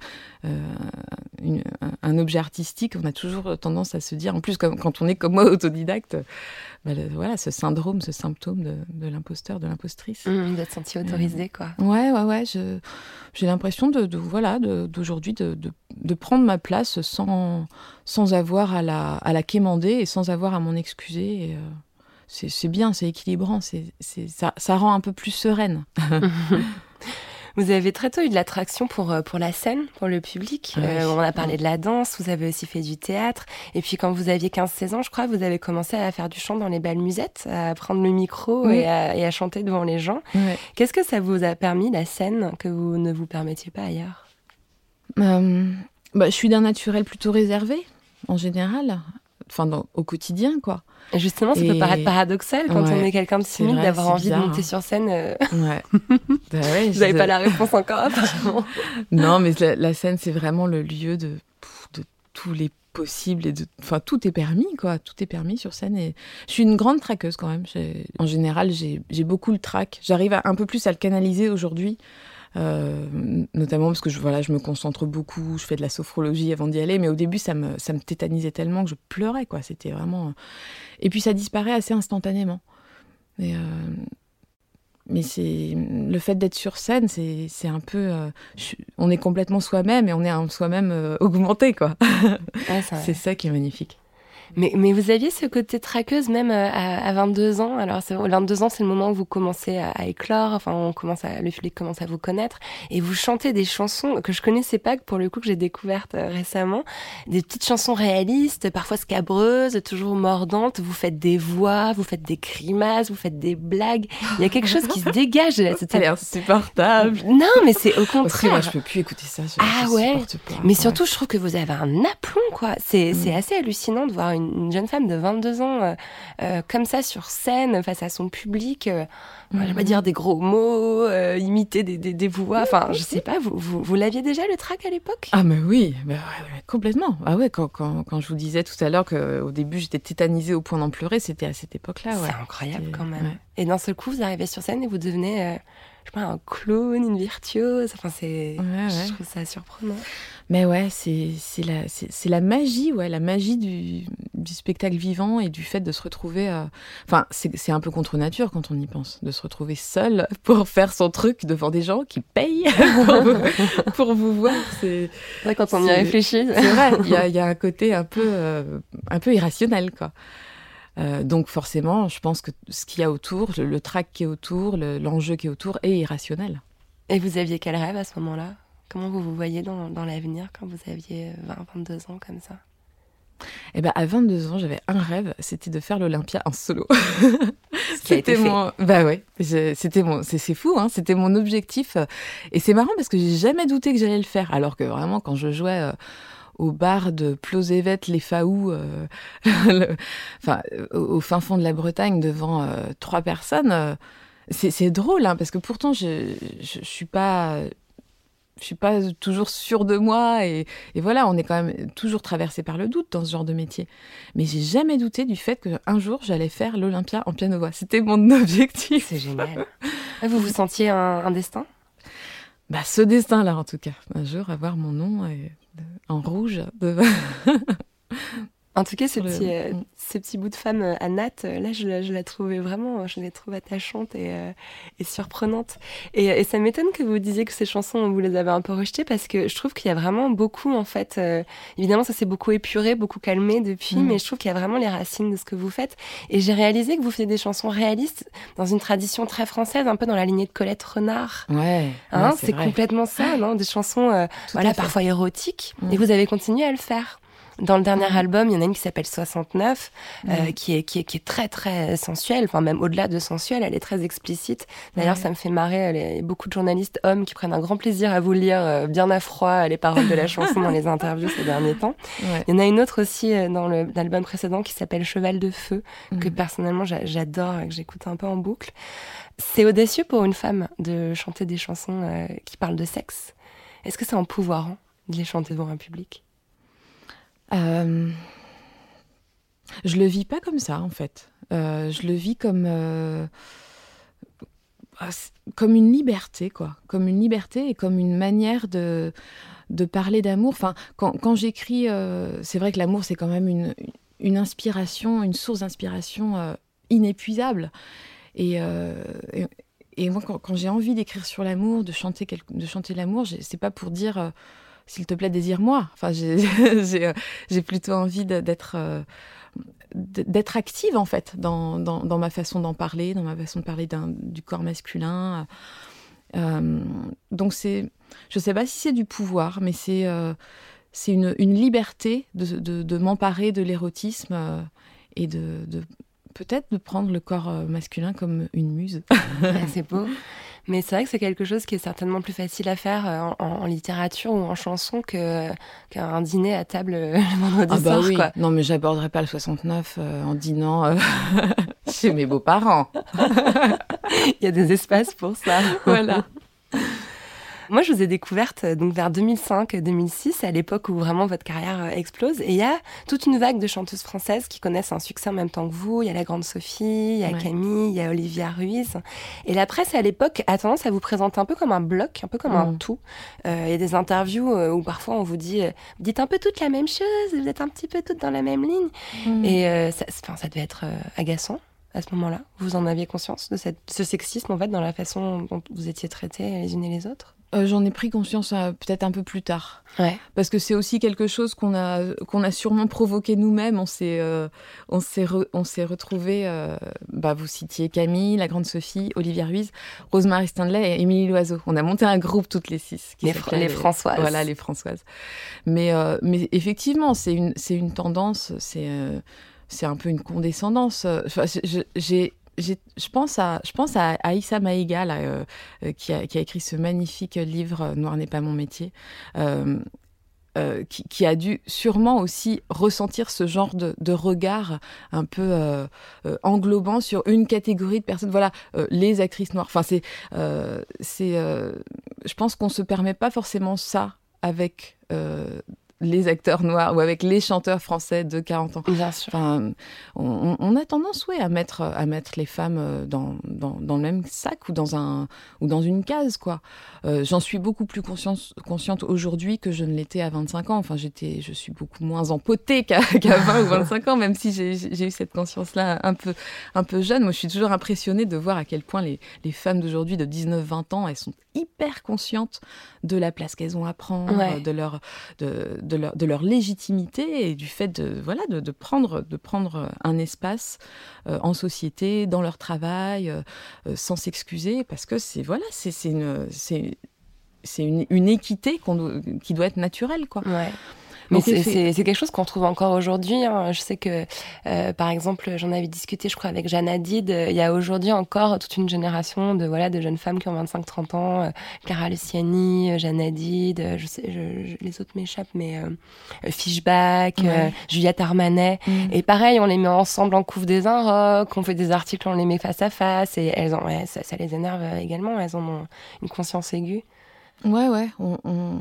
une- un, objet artistique, on a toujours tendance à se dire, en plus, comme, quand on est comme moi autodidacte, bah, le- voilà, ce syndrome, ce symptôme de, l'imposteur, de l'impostrice. Mmh, êtes senti autorisé, quoi. Ouais, ouais, ouais. J'ai l'impression de, de- voilà, d'aujourd'hui de, de, de prendre ma place sans, sans avoir à la, à la quémander et sans avoir à m'en excuser. et, euh, c'est bien, c'est équilibrant, c'est c'est- ça, ça rend un peu plus sereine. Vous avez très tôt eu de l'attraction pour, euh, pour la scène, pour le public. Ouais. Euh, on a parlé de la danse, vous avez aussi fait du théâtre. Et puis quand vous aviez 15-16 ans, je crois, vous avez commencé à faire du chant dans les bals musettes, à prendre le micro Oui. et, à, et à chanter devant les gens. Qu'est-ce que ça vous a permis, la scène, que vous ne vous permettiez pas ailleurs? Euh, bah, je suis d'un naturel plutôt réservé, en général. Enfin, dans- au quotidien, quoi. Et Justement, ça peut paraître paradoxal quand on est quelqu'un de timide, d'avoir envie bizarre, de monter hein. sur scène. euh, Ouais. Bah ouais, vous n'avez pas la réponse encore, apparemment. Non, mais la, la scène, c'est vraiment le lieu de, de tous les possibles et de, enfin, tout est permis, quoi. Tout est permis sur scène. Et je suis une grande traqueuse quand même. En général, j'ai beaucoup le trac. J'arrive un peu plus à le canaliser aujourd'hui. Euh, notamment parce que je, voilà, je me concentre beaucoup, je fais de la sophrologie avant d'y aller, mais au début ça me, ça me tétanisait tellement que je pleurais, quoi. C'était vraiment. Et puis ça disparaît assez instantanément. Et, euh, mais c'est le fait d'être sur scène, c'est c'est un peu, euh, je- on est complètement soi-même et on est un soi-même euh, augmenté, quoi. Ouais, C'est ça qui est magnifique. Mais, mais vous aviez ce côté traqueuse même euh, à, à 22 ans. Alors, c'est- 22 ans, c'est le moment où vous commencez à, à éclore. Enfin, on commence à, le public commence à vous connaître. Et vous chantez des chansons que je connaissais pas, que pour le coup, que j'ai découvertes euh, récemment. Des petites chansons réalistes, parfois scabreuses, toujours mordantes. Vous faites des voix, vous faites des grimaces, vous faites des blagues. Il y a quelque chose qui se dégage de la cette- Elle est insupportable. Non, mais c'est au Aussi, moi, contraire. je peux plus écouter ça. Je, Ah je ouais. pas. Mais Ouais. surtout, je trouve que vous avez un aplomb, quoi. C'est Mm. c'est assez hallucinant de voir une, une jeune femme de 22 ans euh, euh, comme ça sur scène face à son public. euh, Je vais pas dire des gros mots, euh, imiter des, des, des voix. Enfin, je sais pas, vous, vous, vous l'aviez déjà le trac à l'époque? Ah mais oui, complètement. Ah ouais, quand, quand, quand je vous disais tout à l'heure qu'au début j'étais tétanisée au point d'en pleurer, c'était à cette époque-là. Ouais. C'est incroyable quand même. ouais. Et d'un seul coup, vous arrivez sur scène et vous devenez, je sais pas, un clown, une virtuose. Enfin, c'est, Ouais, ouais. je trouve ça surprenant. Mais ouais, c'est c'est la, c'est la magie, ouais, la magie du, du spectacle vivant et du fait de se retrouver. euh, Enfin, c'est c'est un peu contre nature quand on y pense, de se retrouver seul pour faire son truc devant des gens qui payent pour, vous, pour vous voir. C'est quand on y réfléchit. c'est vrai, il y a, il y a un côté un peu, euh, un peu irrationnel, quoi. Euh, donc forcément, je pense que ce qu'il y a autour, le, le track qui est autour, le- l'enjeu qui est autour est irrationnel. Et vous aviez quel rêve à ce moment-là? Comment vous vous voyez dans, dans l'avenir quand vous aviez 20, 22 ans comme ça? Et ben à 22 ans, j'avais un rêve, c'était de faire l'Olympia en solo. C'était fait. mon, bah ouais, c'était mon, c'est fou, hein, c'était mon objectif. Et c'est marrant parce que j'ai jamais douté que j'allais le faire, alors que vraiment quand je jouais euh, au bar de Plosévet, les Faou, euh, le- enfin euh, au, au fin fond de la Bretagne devant euh, trois personnes, c'est c'est drôle, hein, parce que pourtant je, je, je suis pas je suis pas toujours sûre de moi et, et voilà, on est quand même toujours traversé par le doute dans ce genre de métier. Mais j'ai jamais douté du fait qu'un jour j'allais faire l'Olympia en piano-voix. C'était mon objectif. C'est génial. Ah, vous vous sentiez un, un destin? Bah, ce destin-là, en tout cas. Un jour, avoir mon nom et, en rouge. De... En tout cas, ce petit, euh, ce petit bout de femme euh, à Nat, euh, là, je, je, la trouvais vraiment, je la trouve attachante et, et surprenante. Et, et ça m'étonne que vous disiez que ces chansons, vous les avez un peu rejetées parce que je trouve qu'il y a vraiment beaucoup, en fait. évidemment, ça s'est beaucoup épuré, beaucoup calmé depuis, mm. mais je trouve qu'il y a vraiment les racines de ce que vous faites. Et j'ai réalisé que vous faisiez des chansons réalistes dans une tradition très française, un peu dans la lignée de Colette Renard. Ouais. Hein, c'est complètement ça, non? Des chansons, voilà, parfois érotiques. Mm. Et vous avez continué à le faire. Dans le dernier mhm. album, il y en a une qui s'appelle 69, euh, qui, est, qui, est, qui est très très sensuelle, enfin même au-delà de sensuelle, elle est très explicite. D'ailleurs, ça me fait marrer, il y a beaucoup de journalistes hommes qui prennent un grand plaisir à vous lire euh, bien à froid les paroles de la chanson dans les interviews ces derniers temps. Il y en a une autre aussi euh, dans l'album précédent qui s'appelle Cheval de feu, que mhm. personnellement j'adore et que j'écoute un peu en boucle. C'est audacieux pour une femme de chanter des chansons qui parlent de sexe. Est-ce que c'est empouvoirant de les chanter devant un public? Euh, je le vis pas comme ça, en fait. Euh, je le vis comme euh, ah, comme une liberté, quoi. Comme une liberté et comme une manière de de parler d'amour. Enfin, quand, quand j'écris, c'est vrai que l'amour, c'est quand même une, une inspiration, une source d'inspiration inépuisable. Et, et, moi, quand, quand j'ai envie d'écrire sur l'amour, de chanter, de chanter l'amour, c'est pas pour dire s'il te plaît, désire-moi. Enfin, j'ai euh, plutôt envie d'être euh, d'être active en fait dans, dans, ma façon d'en parler, dans ma façon de parler du corps masculin. Euh, donc c'est, je sais pas si c'est du pouvoir, mais c'est c'est une, une, liberté de, de, de m'emparer de l'érotisme et de, de peut-être de prendre le corps masculin comme une muse. c'est beau. Mais c'est vrai que c'est quelque chose qui est certainement plus facile à faire euh, en, littérature ou en chanson que qu'un dîner à table euh, le vendredi ah bah oui. Non, mais j'aborderai pas le 69 euh, en dînant chez mes beaux-parents. Il y a des espaces pour ça. Voilà. Moi, je vous ai découverte euh, donc vers 2005-2006, à l'époque où vraiment votre carrière euh, explose. Et il y a toute une vague de chanteuses françaises qui connaissent un succès en même temps que vous. Il y a la grande Sophie, il y a Camille, il y a Olivia Ruiz. Et la presse à l'époque a tendance à vous présenter un peu comme un bloc, un peu comme un mm. tout. Euh, il y a des interviews où parfois on vous dit, vous dites un peu toutes la même chose, vous êtes un petit peu toutes dans la même ligne. Mm. Et ça, ça devait être agaçant à ce moment-là Vous en aviez conscience de cette, ce sexisme en fait dans la façon dont vous étiez traitées les unes et les autres? Euh, J'en ai pris conscience euh, peut-être un peu plus tard. Ouais. Parce que c'est aussi quelque chose qu'on a, qu'on a sûrement provoqué nous-mêmes. On s'est, euh, on s'est, on s'est retrouvés, bah, vous citiez Camille, la grande Sophie, Olivia Ruiz, Rosemary Stanley et Émilie Loiseau. On a monté un groupe toutes les six. les, les Françoises. Voilà, les Françoises. Mais, mais effectivement, c'est une, c'est une tendance, c'est, c'est un peu une condescendance. Enfin, j'ai je pense à, je Aïssa Maïga, euh, euh, qui, a, écrit ce magnifique livre euh, Noir n'est pas mon métier. qui, qui, a dû sûrement aussi ressentir ce genre de, de regard un peu englobant sur une catégorie de personnes. Voilà, les actrices noires. Enfin, c'est, c'est, je pense qu'on se permet pas forcément ça avec les acteurs noirs ou avec les chanteurs français de 40 ans. Bien sûr. Enfin, on, a tendance, oui, à mettre, à mettre les femmes euh, dans, dans, dans, le même sac ou dans, un, ou dans une case, quoi. Euh, j'en suis beaucoup plus consciente, consciente aujourd'hui que je ne l'étais à 25 ans. Enfin, j'étais, je suis beaucoup moins empotée qu'à 20 ou 25 ans, même si j'ai eu cette conscience-là un peu, un peu jeune. Moi, je suis toujours impressionnée de voir à quel point les, les femmes d'aujourd'hui de 19-20 ans, elles sont hyper conscientes de la place qu'elles ont à prendre, de leur... De, de leur, légitimité et du fait de, voilà, de, prendre, de prendre un espace euh, en société, dans leur travail, euh, euh, sans s'excuser, parce que c'est voilà, c'est une, une, équité qui doit être naturelle. Quoi. Mais c'est quelque chose qu'on trouve encore aujourd'hui. Hein. Je sais que, euh, par exemple, j'en avais discuté, je crois, avec Jeanne Hadid. Il y a aujourd'hui encore toute une génération de voilà de jeunes femmes qui ont 25-30 ans. Euh, Clara Luciani, euh, Jeanne Hadid, euh, je sais, je, les autres m'échappent, mais euh, Fishback, Juliette Armanet. Mm. Et pareil, on les met ensemble en couve des un rock, on fait des articles, on les met face à face, et elles ont, ouais, ça, ça les énerve également. Elles en ont une conscience aiguë. Ouais, ouais. On, on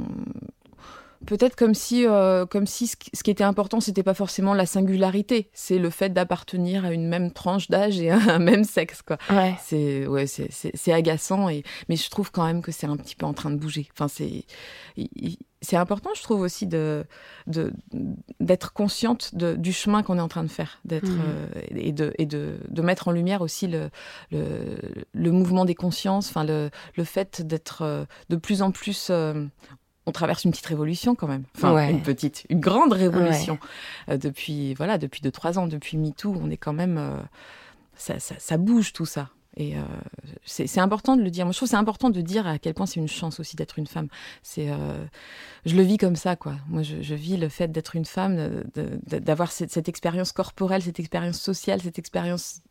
peut-être comme si, euh, comme si ce qui était important, c'était pas forcément la singularité, c'est le fait d'appartenir à une même tranche d'âge et à un même sexe, quoi. Ouais. C'est ouais, c'est- c'est agaçant, et, mais je trouve quand même que c'est un petit peu en train de bouger. Enfin, c'est c'est important, je trouve aussi de de- d'être consciente de- du chemin qu'on est en train de faire, d'être Mhm. euh, et de et de, de mettre en lumière aussi le le, le mouvement des consciences, enfin le le fait d'être euh, de plus en plus euh, on traverse une petite révolution quand même. Enfin, Ouais. une petite, une grande révolution. Euh, depuis, voilà, depuis deux, trois ans, depuis MeToo, on est quand même. euh, ça, ça, ça bouge tout ça. Et euh, c'est important de le dire. Moi, je trouve que c'est important de dire à quel point c'est une chance aussi d'être une femme. C'est, je le vis comme ça, quoi. Moi, je, je vis le fait d'être une femme, d'avoir cette, cette expérience corporelle, cette expérience sociale, cette expérience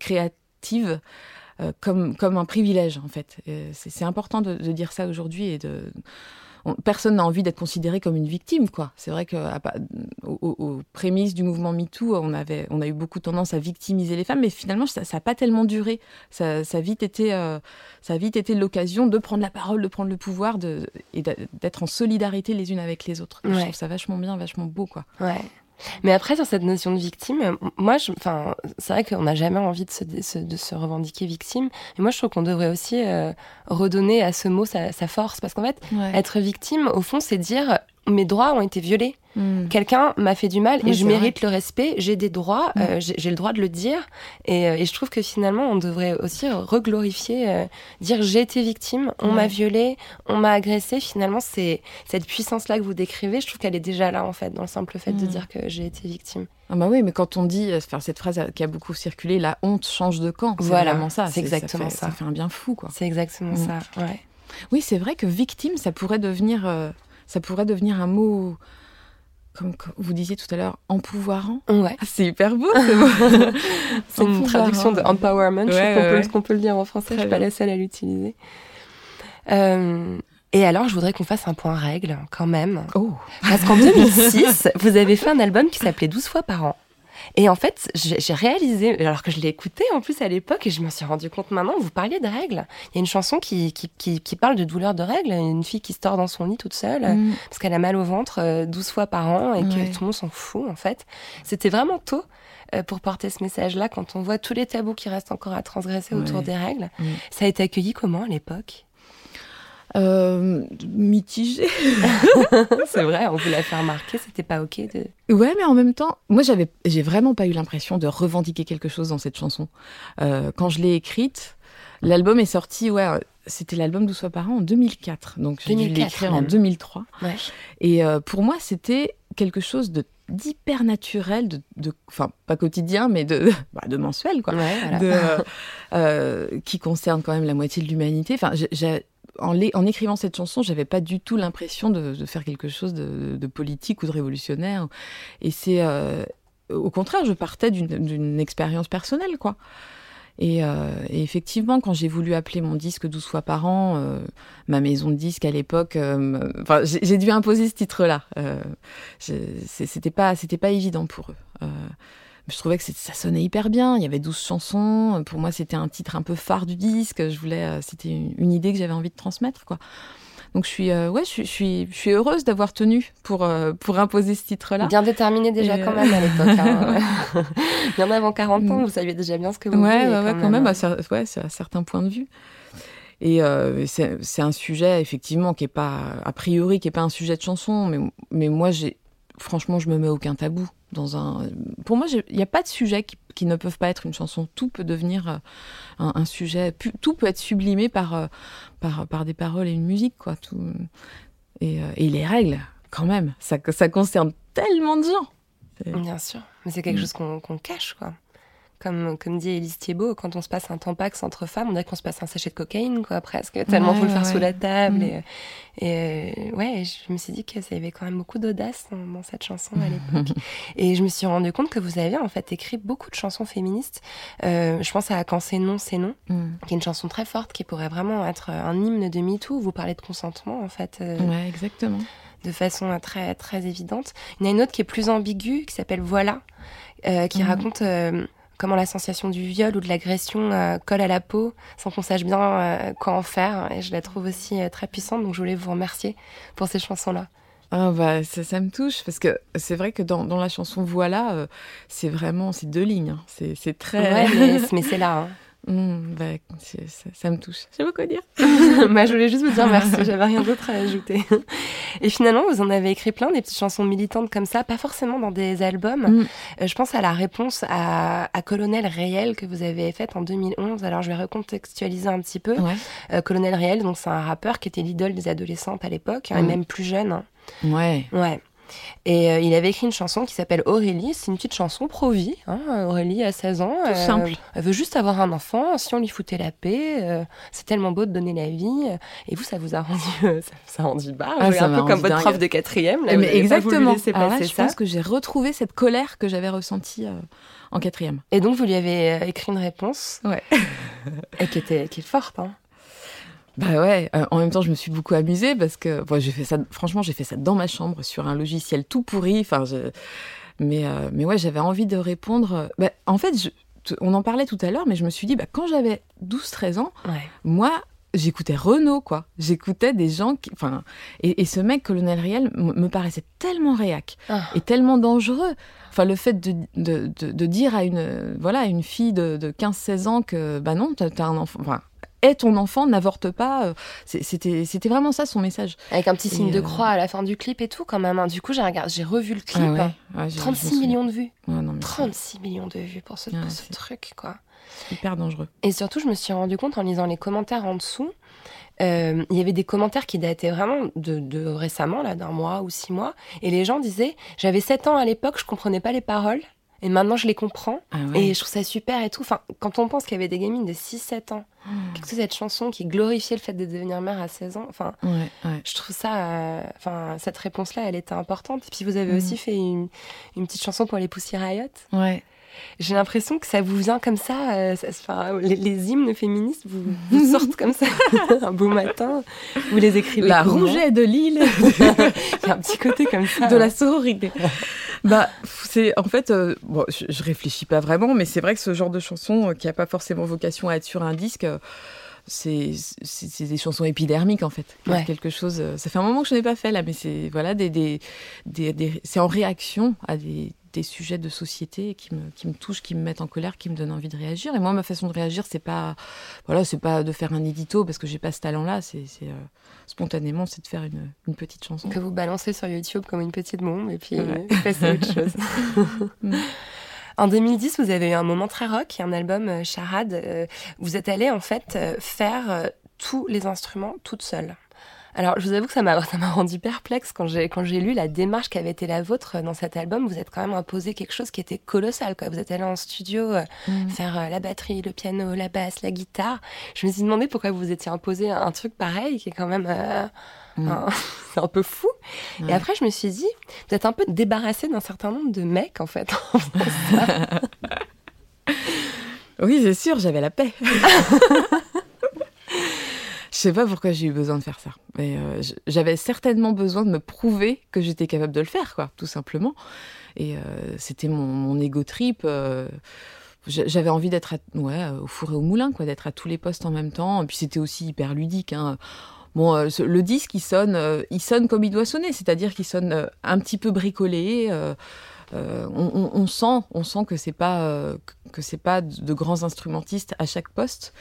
créative. comme, comme un privilège, en fait. C'est c'est important de, de dire ça aujourd'hui et de, on- personne n'a envie d'être considéré comme une victime, quoi. C'est vrai que à aux, prémices du mouvement MeToo, on avait, on a eu beaucoup tendance à victimiser les femmes, mais finalement, ça n'a pas tellement duré. Ça, ça a vite été, euh, ça a vite été l'occasion de prendre la parole, de prendre le pouvoir, de, et d'être en solidarité les unes avec les autres. Je trouve ça vachement bien, vachement beau, quoi. Ouais. Mais après, sur cette notion de victime, moi, je, enfin, c'est vrai qu'on n'a jamais envie de se, se- de se revendiquer victime. Et moi, je trouve qu'on devrait aussi euh, redonner à ce mot sa, sa force. Parce qu'en fait, être victime, au fond, c'est dire mes droits ont été violés. Mm. Quelqu'un m'a fait du mal et je mérite le respect, j'ai des droits, Mm. euh, j'ai le droit de le dire. Et, euh, et je trouve que finalement, on devrait aussi reglorifier, euh, dire j'ai été victime, on Ouais. m'a violée, on m'a agressé. Finalement, c'est cette puissance-là que vous décrivez, je trouve qu'elle est déjà là, en fait, dans le simple fait de Mm. dire que j'ai été victime. Ah bah oui, mais quand on dit, enfin, cette phrase qui a beaucoup circulé, la honte change de camp. Voilà, vraiment ça. c'est exactement fait- ça. Ça fait un bien fou, quoi. C'est exactement ça, ouais. Oui, c'est vrai que victime, ça pourrait devenir, euh, ça pourrait devenir un mot, comme vous disiez tout à l'heure, empouvoirant. Ouais. Ah, c'est hyper beau. ce mot. C'est une traduction de empowerment. je Ouais, qu'on peut, ouais. qu'on peut le dire en français. Très je suis pas la seule à l'utiliser. Euh, et alors, je voudrais qu'on fasse un point règle, quand même. Oh. Parce qu'en 2006, vous avez fait un album qui s'appelait 12 fois par an. Et en fait, j'ai réalisé, alors que je l'ai écouté en plus à l'époque, et je me suis rendu compte maintenant, vous parliez de règles. Il y a une chanson qui, qui, qui, qui parle de douleur de règles, une fille qui se tord dans son lit toute seule, Mm. parce qu'elle a mal au ventre euh, 12 fois par an, et Ouais. que tout le monde s'en fout, en fait. C'était vraiment tôt euh, pour porter ce message-là, quand on voit tous les tabous qui restent encore à transgresser autour des règles. Mm. Ça a été accueilli comment à l'époque? Euh, mitigé. C'est vrai, on vous l'a fait remarquer, c'était pas ok de... Ouais, mais en même temps, moi, j'avais, j'ai vraiment pas eu l'impression de revendiquer quelque chose dans cette chanson. Euh, quand je l'ai écrite, l'album est sorti, ouais, euh, c'était l'album 12 fois par an en 2004. Donc, j'ai dû 2004 l'écrire en même. 2003. Ouais. Et euh, pour moi, c'était quelque chose de d'hyper naturel, de, de, enfin, pas quotidien, mais de, bah, de mensuel, quoi. Ouais, voilà. de, euh, qui concerne quand même la moitié de l'humanité. Enfin, en, écrivant cette chanson, j'avais pas du tout l'impression de, faire quelque chose de, politique ou de révolutionnaire. Et c'est, euh, au contraire, je partais d'une- expérience personnelle, quoi. Et, euh, et effectivement, quand j'ai voulu appeler mon disque 12 fois par an, euh, ma maison de disque à l'époque, j'ai dû imposer ce titre-là. C'était pas, c'était pas évident pour eux. Je trouvais que ça sonnait hyper bien. Il y avait 12 chansons. Pour moi, c'était un titre un peu phare du disque. Je voulais, euh, c'était une, une idée que j'avais envie de transmettre, quoi. Donc je suis, euh, ouais, je suis, je suis, je suis heureuse d'avoir tenu pour euh, pour imposer ce titre-là. Bien déterminé déjà quand même à l'époque. hein. bien avant 40 ans, vous saviez déjà bien ce que vous Ouais, vouliez, ouais, ouais, quand même, hein. à, cer- ouais, c'est à certains points de vue. Et c'est c'est un sujet, effectivement, qui est pas, a priori, qui est pas un sujet de chanson, mais, mais moi, j'ai, franchement, je me mets aucun tabou. Dans un, pour moi, il n'y a pas de sujet qui, qui ne peuvent pas être une chanson. Tout peut devenir euh, un, un sujet, pu- tout peut être sublimé par, euh, par, par des paroles et une musique, quoi. Tout, et, euh, et les règles, quand même, ça, ça concerne tellement de gens. Bien sûr, mais c'est quelque Mm. chose qu'on qu'on cache, quoi. Comme, comme dit Élise Thiebaud, quand on se passe un tampax entre femmes, on dirait qu'on se passe un sachet de cocaïne, quoi, presque. Tellement Ouais, faut le faire ouais. sous la table. Mm. Et, et, euh, ouais, je me suis dit que ça y avait quand même beaucoup d'audace dans, dans cette chanson à l'époque. et je me suis rendu compte que vous aviez en fait écrit beaucoup de chansons féministes. Euh, je pense à Quand c'est non, c'est non, Mm. qui est une chanson très forte qui pourrait vraiment être un hymne de MeToo. Vous parlez de consentement, en fait. euh, Ouais, exactement. de façon très très évidente. Il y en a une autre qui est plus ambiguë, qui s'appelle Voilà, euh, qui Mhm. raconte euh, comment la sensation du viol ou de l'agression euh, colle à la peau sans qu'on sache bien euh, quoi en faire. Et je la trouve aussi euh, très puissante, donc je voulais vous remercier pour ces chansons-là. Ah bah ça, ça me touche parce que c'est vrai que dans, dans la chanson Voilà, euh, c'est vraiment c'est deux lignes. hein. C'est c'est très. Ouais, mais, mais c'est là. hein. Mm, bah, c'est- ça, ça me touche. Sais pas quoi dire. Bah, je voulais juste vous dire merci, j'avais rien d'autre à ajouter. Et finalement, vous en avez écrit plein, des petites chansons militantes comme ça, pas forcément dans des albums. Mm. Euh, je pense à la réponse à, à Colonel Réel que vous avez faite en 2011. Alors, je vais recontextualiser un petit peu. Ouais. Euh, Colonel Réel, donc c'est un rappeur qui était l'idole des adolescentes à l'époque, hein, et Mm. même plus jeune. hein. Ouais. Ouais. Et euh, il avait écrit une chanson qui s'appelle Aurélie. C'est une petite chanson pro-vie. hein. Aurélie a 16 ans. Tout simple. Elle veut juste avoir un enfant. Si on lui foutait la paix, euh, c'est tellement beau de donner la vie. Et vous, ça vous a rendu, euh, ça, a rendu barge. Ah, un peu comme votre prof de quatrième. Là, Mais exactement. laisser Alors là, passer je ça. pense que j'ai retrouvé cette colère que j'avais ressentie euh, en quatrième. Et donc, vous lui avez euh, écrit une réponse. Ouais. et qui était, qui est forte. Hein. Bah ouais, euh, en même temps, je me suis beaucoup amusée parce que bon, j'ai fait ça, franchement, j'ai fait ça dans ma chambre sur un logiciel tout pourri. Enfin, je- mais, euh, mais ouais, j'avais envie de répondre. euh, bah, en fait, je- on en parlait tout à l'heure, mais je me suis dit, bah, quand j'avais 12-13 ans, Ouais. moi, j'écoutais Renault, quoi. J'écoutais des gens qui. Enfin, et, et ce mec, Colonel Riel, me paraissait tellement réac Ah. et tellement dangereux. Enfin, le fait de, de, de, de dire à une, voilà, à une fille de, de 15-16 ans que, bah non, t'as t'as un enfant. Enfin, est ton enfant, n'avorte pas. euh, C'était c'était vraiment ça son message. Avec un petit signe Et, de euh, croix à la fin du clip et tout, quand même. hein. Du coup, j'ai regardé, j'ai revu le clip. Ah ouais, ouais, j'ai- je me 36 souviens. millions de vues. Ouais, non, mais c'est 36 millions de vues pour ce, pour truc, quoi. hyper dangereux. Et surtout, je me suis rendu compte en lisant les commentaires en dessous, euh, il y avait des commentaires qui dataient vraiment de, de récemment, là, d'un mois ou six mois. Et les gens disaient J'avais 7 ans à l'époque, je comprenais pas les paroles. Et maintenant, je les comprends. Ah ouais. Et je trouve ça super et tout. Enfin, quand on pense qu'il y avait des gamines de 6-7 ans, Mmh. que cette chanson qui glorifiait le fait de devenir mère à 16 ans, enfin, Ouais, ouais. je trouve ça. euh, Enfin, cette réponse-là, elle était importante. Et puis, vous avez Mhm. aussi fait une, une petite chanson pour les Pussy Riot. Ouais. J'ai l'impression que ça vous vient comme ça, euh, ça- enfin, les, les hymnes féministes vous, vous sortent comme ça un beau matin. Vous les écrivez La rouget de l'île Il y a un petit côté comme ça. de la sororité. Bah, c'est en fait, euh, bon, je, je réfléchis pas vraiment, mais c'est vrai que ce genre de chanson euh, qui a pas forcément vocation à être sur un disque. euh, c'est des chansons épidermiques en fait Ouais. quelque chose euh, ça fait un moment que je n'ai pas fait là mais c'est voilà des, des, des- des- c'est en réaction à des, sujets de société qui me, qui me touchent qui me mettent en colère qui me donnent envie de réagir et moi ma façon de réagir c'est pas voilà c'est pas de faire un édito parce que j'ai pas ce talent là c'est spontanément c'est de faire une, une petite chanson Que vous balancez sur YouTube comme une petite bombe et puis Ouais. passez à autre chose. Mm. En 2010, vous avez eu un moment très rock, un album euh, Charade. euh, vous êtes allé en fait euh, faire tous les instruments toute seule. Alors, je vous avoue que ça m'a ça m'a rendu perplexe quand j'ai quand j'ai lu la démarche qui avait été la vôtre euh, dans cet album. Vous êtes quand même imposé quelque chose qui était colossal. Quoi. Vous êtes allé en studio euh, Mm. faire euh, la batterie, le piano, la basse, la guitare. Je me suis demandé pourquoi vous vous étiez imposé un truc pareil qui est quand même euh, Mm. un- peu fou. Et après, je me suis dit, vous êtes un peu débarrassé d'un certain nombre de mecs en fait. Oui, c'est sûr, j'avais la paix. Sais pas pourquoi j'ai eu besoin de faire ça. Mais euh, j'avais certainement besoin de me prouver que j'étais capable de le faire, quoi, tout simplement. Et euh, c'était mon, mon ego trip. euh, j'a- j'avais envie d'être ouais, au four et au moulin, quoi, d'être à tous les postes en même temps. Et puis c'était aussi hyper ludique. Hein. Bon, le disque, il sonne, il sonne comme il doit sonner, c'est-à-dire qu'il sonne un petit peu bricolé. on, on- sent, on sent que c'est pas que c'est pas de grands instrumentistes à chaque poste,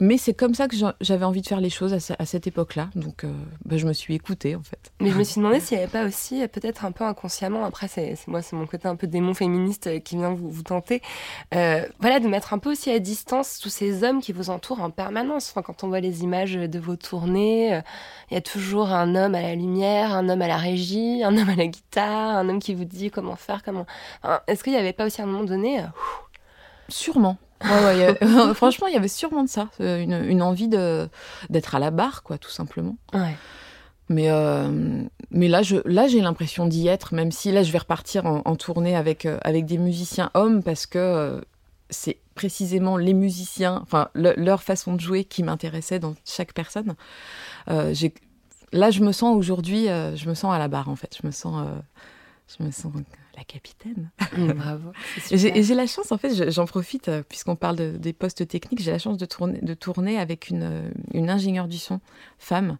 mais c'est comme ça que j'a- j'avais envie de faire les choses à, ce- à cette époque-là. Donc, euh, bah, je me suis écoutée en fait. Mais je me suis demandé s'il n'y avait pas aussi, euh, peut-être un peu inconsciemment, après c'est moi, c'est mon côté un peu démon féministe euh, qui vient vous, vous tenter, euh, voilà, de mettre un peu aussi à distance tous ces hommes qui vous entourent en permanence. Enfin, quand on voit les images de vos tournées, euh, il y a toujours un homme à la lumière, un homme à la régie, un homme à la guitare, un homme qui vous dit comment faire, comment... Enfin, Est-ce qu'il n'y avait pas aussi à un moment donné... Sûrement. Ouais, ouais, il y a- franchement, il y avait sûrement de ça, euh, une, une envie d'être à la barre, quoi, tout simplement. Ouais. Mais, euh, mais là, je, là, j'ai l'impression d'y être, même si là, je vais repartir en, en tournée avec, euh, avec des musiciens hommes, parce que euh, c'est précisément les musiciens, enfin, le- leur façon de jouer qui m'intéressait dans chaque personne. Là, je me sens aujourd'hui, je me sens à la barre, en fait. Je me sens, je me sens la capitaine. Mmh, bravo. Et j'ai la chance, en fait, j'en profite, euh, puisqu'on parle de, des postes techniques, j'ai la chance de tourner, de tourner avec une, euh, une ingénieure du son, femme,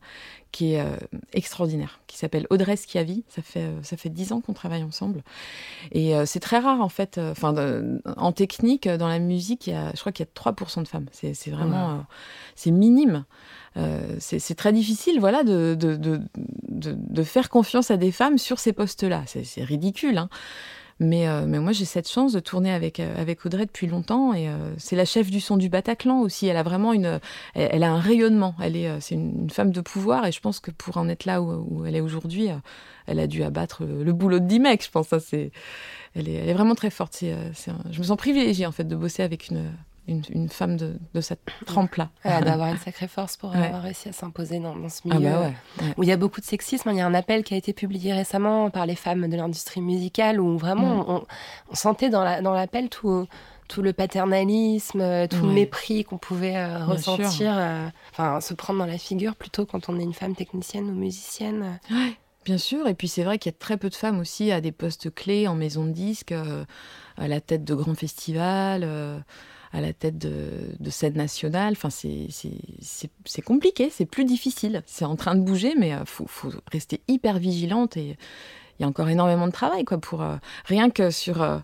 qui est euh, extraordinaire, qui s'appelle Audrey Schiavi. Ça fait ça fait dix ans qu'on travaille ensemble, et c'est très rare en fait. Enfin, en technique, dans la musique, il y a, je crois qu'il y a 3% de femmes. C'est vraiment, c'est minime. c'est très difficile, voilà, de de, de, de, faire confiance à des femmes sur ces postes-là. C'est ridicule, hein. Mais, euh, mais moi, j'ai cette chance de tourner avec, euh, avec Audrey depuis longtemps. Et euh, c'est la chef du son du Bataclan aussi. Elle a vraiment une. Elle, a un rayonnement. Elle est, c'est une, femme de pouvoir. Et je pense que pour en être là où, elle est aujourd'hui, elle a dû abattre le, boulot de 10 mecs. Je pense ça, c'est. Elle est, vraiment très forte. C'est, je me sens privilégiée, en fait, de bosser avec une, une, femme de, cette trempe-là. D'avoir une sacrée force pour avoir réussi à s'imposer dans, ce ah milieu bah où il y a beaucoup de sexisme. Il y a un appel qui a été publié récemment par les femmes de l'industrie musicale où vraiment mm. on, sentait dans l'appel tout, tout le paternalisme, tout le mépris qu'on pouvait euh, ressentir, euh, enfin se prendre dans la figure plutôt quand on est une femme technicienne ou musicienne. Bien sûr, et puis c'est vrai qu'il y a très peu de femmes aussi à des postes clés en maison de disques, euh, à la tête de grands festivals à la tête de, de scène nationale. Enfin, c'est compliqué, c'est plus difficile. C'est en train de bouger, mais il euh, faut, faut, rester hyper vigilante et il y a encore énormément de travail, quoi, pour euh, rien que sur. Euh,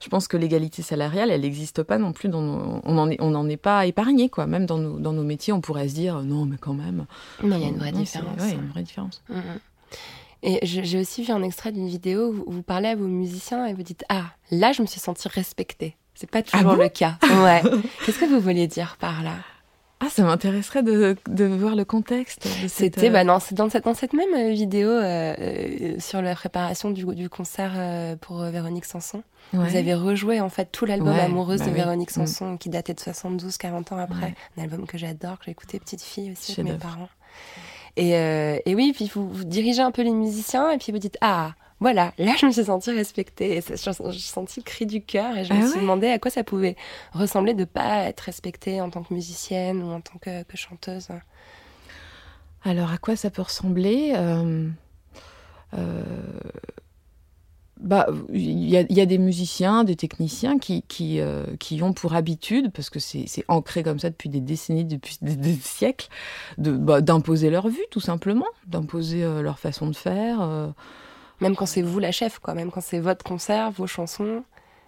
je pense que l'égalité salariale, elle n'existe pas non plus. Dans on n'en est, on est pas épargné, quoi. Même dans nos, dans nos métiers, on pourrait se dire non, mais quand même. Mais il y a une vraie différence. Oui, une vraie différence. Mm, mm. Et j'ai aussi vu un extrait d'une vidéo où vous parlez à vos musiciens et vous dites Ah, là, je me suis sentie respectée. C'est pas ah toujours le cas. Ouais. Qu'est-ce que vous vouliez dire par là? Ah, ça m'intéresserait de, de, voir le contexte. C'était bah non, c'est dans cette, dans cette même euh, vidéo euh, euh, sur la préparation du, du concert pour Véronique Sanson. Vous avez rejoué en fait tout l'album Amoureuse bah de Véronique mm. Sanson qui datait de 72, 40 ans après. Un album que j'adore, que j'ai écouté petite fille aussi avec mes parents. Et, et oui, puis vous, vous dirigez un peu les musiciens et puis vous dites ah voilà, là je me suis sentie respectée. J'ai senti le cri du cœur et je me ah suis demandé à quoi ça pouvait ressembler de ne pas être respectée en tant que musicienne ou en tant que, chanteuse. Alors à quoi ça peut ressembler euh, euh, bah, il y, a des musiciens, des techniciens qui, qui, euh, qui ont pour habitude, parce que c'est ancré comme ça depuis des décennies, depuis des, siècles, bah, d'imposer leur vue, tout simplement, d'imposer leur façon de faire. Même quand c'est vous la chef, quoi. Même quand c'est votre concert, vos chansons.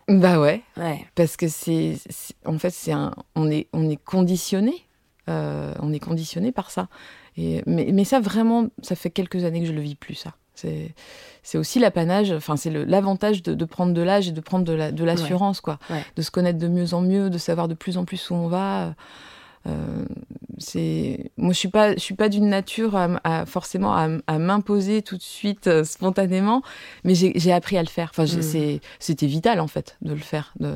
Bah ouais. ouais. Parce que c'est, en fait, c'est un, on est, on est conditionné. Euh, on est conditionné par ça. Et, mais, mais, ça, vraiment, ça fait quelques années que je le vis plus, ça. C'est, c'est aussi l'apanage, enfin, c'est l'avantage de, de, prendre de l'âge et de prendre de, la, de l'assurance, quoi. De se connaître de mieux en mieux, de savoir de plus en plus où on va. Euh, c'est moi je suis pas je suis pas d'une nature à, forcément à, m'imposer tout de suite euh, spontanément mais j'ai appris à le faire. Enfin mmh. c'était vital en fait de le faire de,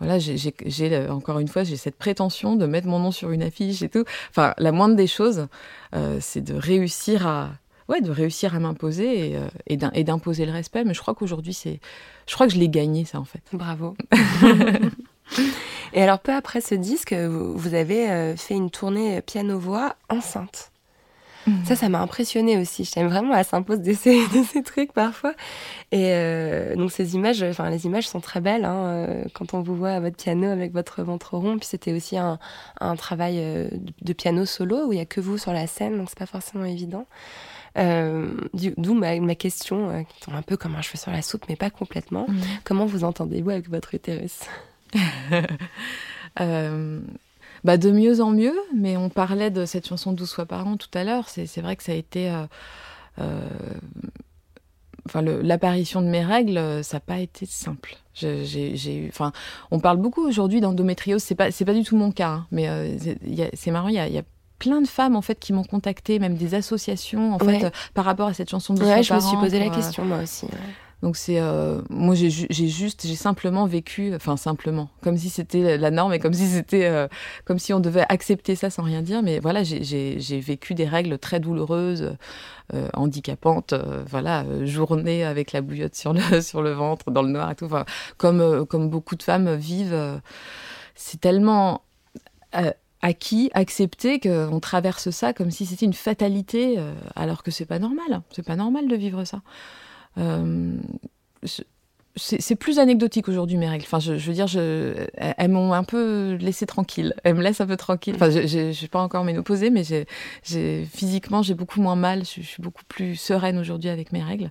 voilà j'ai euh, encore une fois j'ai cette prétention de mettre mon nom sur une affiche et tout. Enfin la moindre des choses c'est de réussir à ouais de réussir à m'imposer et, et d'imposer le respect. Mais je crois qu'aujourd'hui c'est je crois que je l'ai gagné ça en fait. Bravo Et alors, peu après ce disque, vous, avez euh, fait une tournée piano-voix enceinte. Mhm. Ça, ça m'a impressionné aussi. J'aime vraiment, elle s'impose de ces, trucs parfois. Et euh, donc, ces images, enfin, les images sont très belles hein, euh, quand on vous voit à votre piano avec votre ventre rond. Puis c'était aussi un, un travail de piano solo où il n'y a que vous sur la scène, donc c'est pas forcément évident. D'où ma, ma, question, qui tombe un peu comme un cheveu sur la soupe, mais pas complètement. Mhm. Comment vous entendez-vous avec votre utérus? Euh, bah de mieux en mieux, mais on parlait de cette chanson 12 fois par an tout à l'heure. C'est vrai que ça a été. Euh, euh, enfin, l'apparition de mes règles, ça n'a pas été simple. J'ai enfin, on parle beaucoup aujourd'hui d'endométriose. C'est pas, c'est pas du tout mon cas, hein, mais c'est marrant. Il y a, plein de femmes en fait qui m'ont contacté, même des associations en fait par rapport à cette chanson de ouais, je me suis posé la question moi aussi. Donc c'est euh, moi j'ai juste j'ai simplement vécu enfin simplement comme si c'était la norme et comme si c'était euh, comme si on devait accepter ça sans rien dire mais voilà j'ai vécu des règles très douloureuses euh, handicapantes voilà journée avec la bouillotte sur le sur le ventre dans le noir et tout comme comme beaucoup de femmes vivent c'est tellement acquis, accepté qu'on traverse ça comme si c'était une fatalité, alors que c'est pas normal. C'est pas normal de vivre ça. Euh, c'est plus anecdotique aujourd'hui mes règles. Enfin, je, veux dire, elles m'ont un peu laissé tranquille. Elles me laissent un peu tranquille. Enfin, je suis pas encore ménopausée, mais physiquement j'ai beaucoup moins mal. Je, suis beaucoup plus sereine aujourd'hui avec mes règles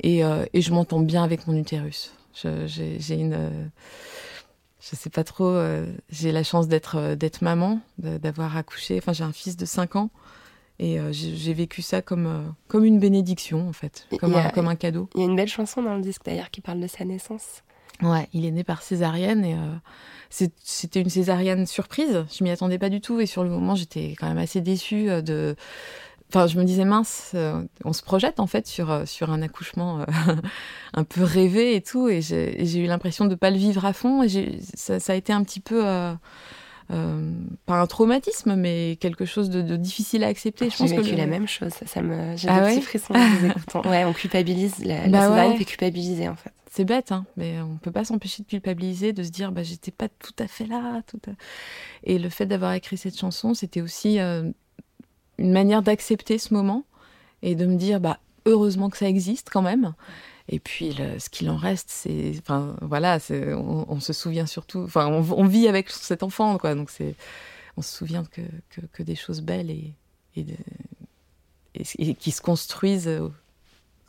et, euh, je m'entends bien avec mon utérus. J'ai une je sais pas trop. Euh, j'ai la chance d'être d'être maman, d'avoir accouché. Enfin, j'ai un fils de 5 ans et euh, j'ai vécu ça comme, euh, comme une bénédiction, en fait, comme, un, comme un cadeau. Il y a une belle chanson dans le disque d'ailleurs qui parle de sa naissance. Ouais, il est né par césarienne et euh, c'était une césarienne surprise. Je m'y attendais pas du tout et sur le moment, j'étais quand même assez déçue de. Enfin, je me disais mince, on se projette en fait sur, sur un accouchement un peu rêvé et tout, et j'ai eu l'impression de ne pas le vivre à fond. Et ça, ça, a été un petit peu euh, pas un traumatisme, mais quelque chose de, difficile à accepter. Je pense vécu que la même chose. Ça, me, j'ai ah des petits frissons en vous écoutant. Ouais, on culpabilise. La, bah la fait culpabiliser en fait. C'est bête, hein, mais on peut pas s'empêcher de culpabiliser, de se dire bah j'étais pas tout à fait là. Tout Et le fait d'avoir écrit cette chanson, c'était aussi euh, une manière d'accepter ce moment et de me dire bah heureusement que ça existe quand même et puis, ce qu'il en reste, c'est, enfin, voilà, on, on, se souvient surtout, enfin, on, vit avec cet enfant, quoi. Donc, c'est, on se souvient que, que, des choses belles et, et, et, qui se construisent.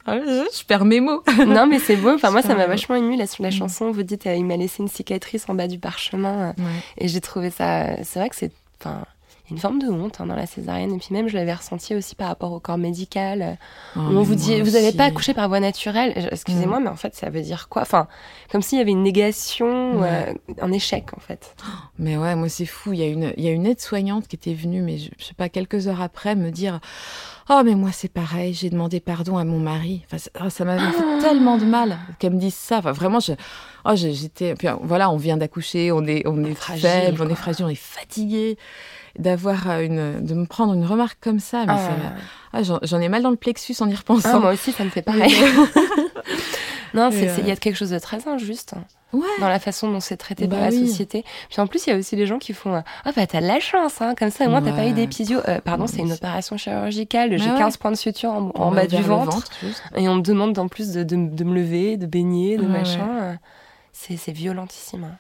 Ah, je, perds mes mots. non, mais c'est beau. Enfin, moi, ça m'a vachement ému la, la mm. chanson. Vous dites, il m'a laissé une cicatrice en bas du parchemin. Et j'ai trouvé ça. C'est vrai que c'est. Enfin, une forme de honte hein, dans la césarienne. Et puis même, je l'avais ressenti aussi par rapport au corps médical. Oh, on vous dit, vous n'avez pas accouché par voie naturelle. Excusez-moi, mm. mais en fait, ça veut dire quoi? Enfin, comme s'il y avait une négation, euh, un échec, en fait. Mais ouais, moi, c'est fou. Il y a une, il y a une aide-soignante qui était venue, mais je, sais pas, quelques heures après, me dire. Oh, mais moi, c'est pareil, j'ai demandé pardon à mon mari. Enfin, ça, ça m'avait fait ah. tellement de mal qu'elle me dise ça. Enfin, vraiment, je, oh, j'étais. voilà, on vient d'accoucher, on est, on est fragile, faible, on est fragile, on est fatigué d'avoir euh, une, de me prendre une remarque comme ça. Mais ah. ah j'en ai mal dans le plexus en y repensant. Ah, moi aussi, ça me fait pareil. non, il y a quelque chose de très injuste. Ouais. dans la façon dont c'est traité bah la société. Puis en plus, il y a aussi les gens qui font Ah, bah, t'as de la chance, hein, comme ça, au moins, t'as pas eu d'épisio. Euh, pardon, c'est une opération chirurgicale. J'ai 15 points de suture en, bas du ventre. et on me demande en plus de, de, me lever, de baigner, de machin. C'est violentissime. Hein.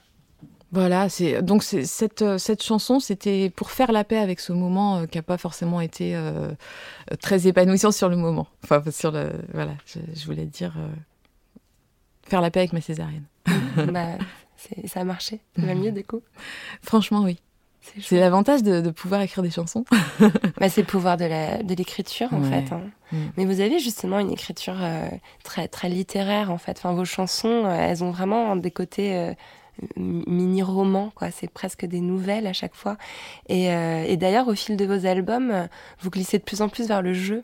Voilà, c'est donc cette euh, cette chanson, c'était pour faire la paix avec ce moment euh, qui n'a pas forcément été euh, très épanouissant sur le moment. Enfin, sur le voilà, je, voulais dire faire la paix avec ma césarienne. bah, ça a marché, va mieux du coup? Franchement, oui. C'est l'avantage de, pouvoir écrire des chansons. bah, c'est le pouvoir de l'écriture en fait. Hein. Mm. Mais vous avez justement une écriture très très littéraire en fait. Enfin, vos chansons, elles ont vraiment des côtés mini-romans, quoi. C'est presque des nouvelles à chaque fois. Et, euh, et d'ailleurs, au fil de vos albums, vous glissez de plus en plus vers le jeu.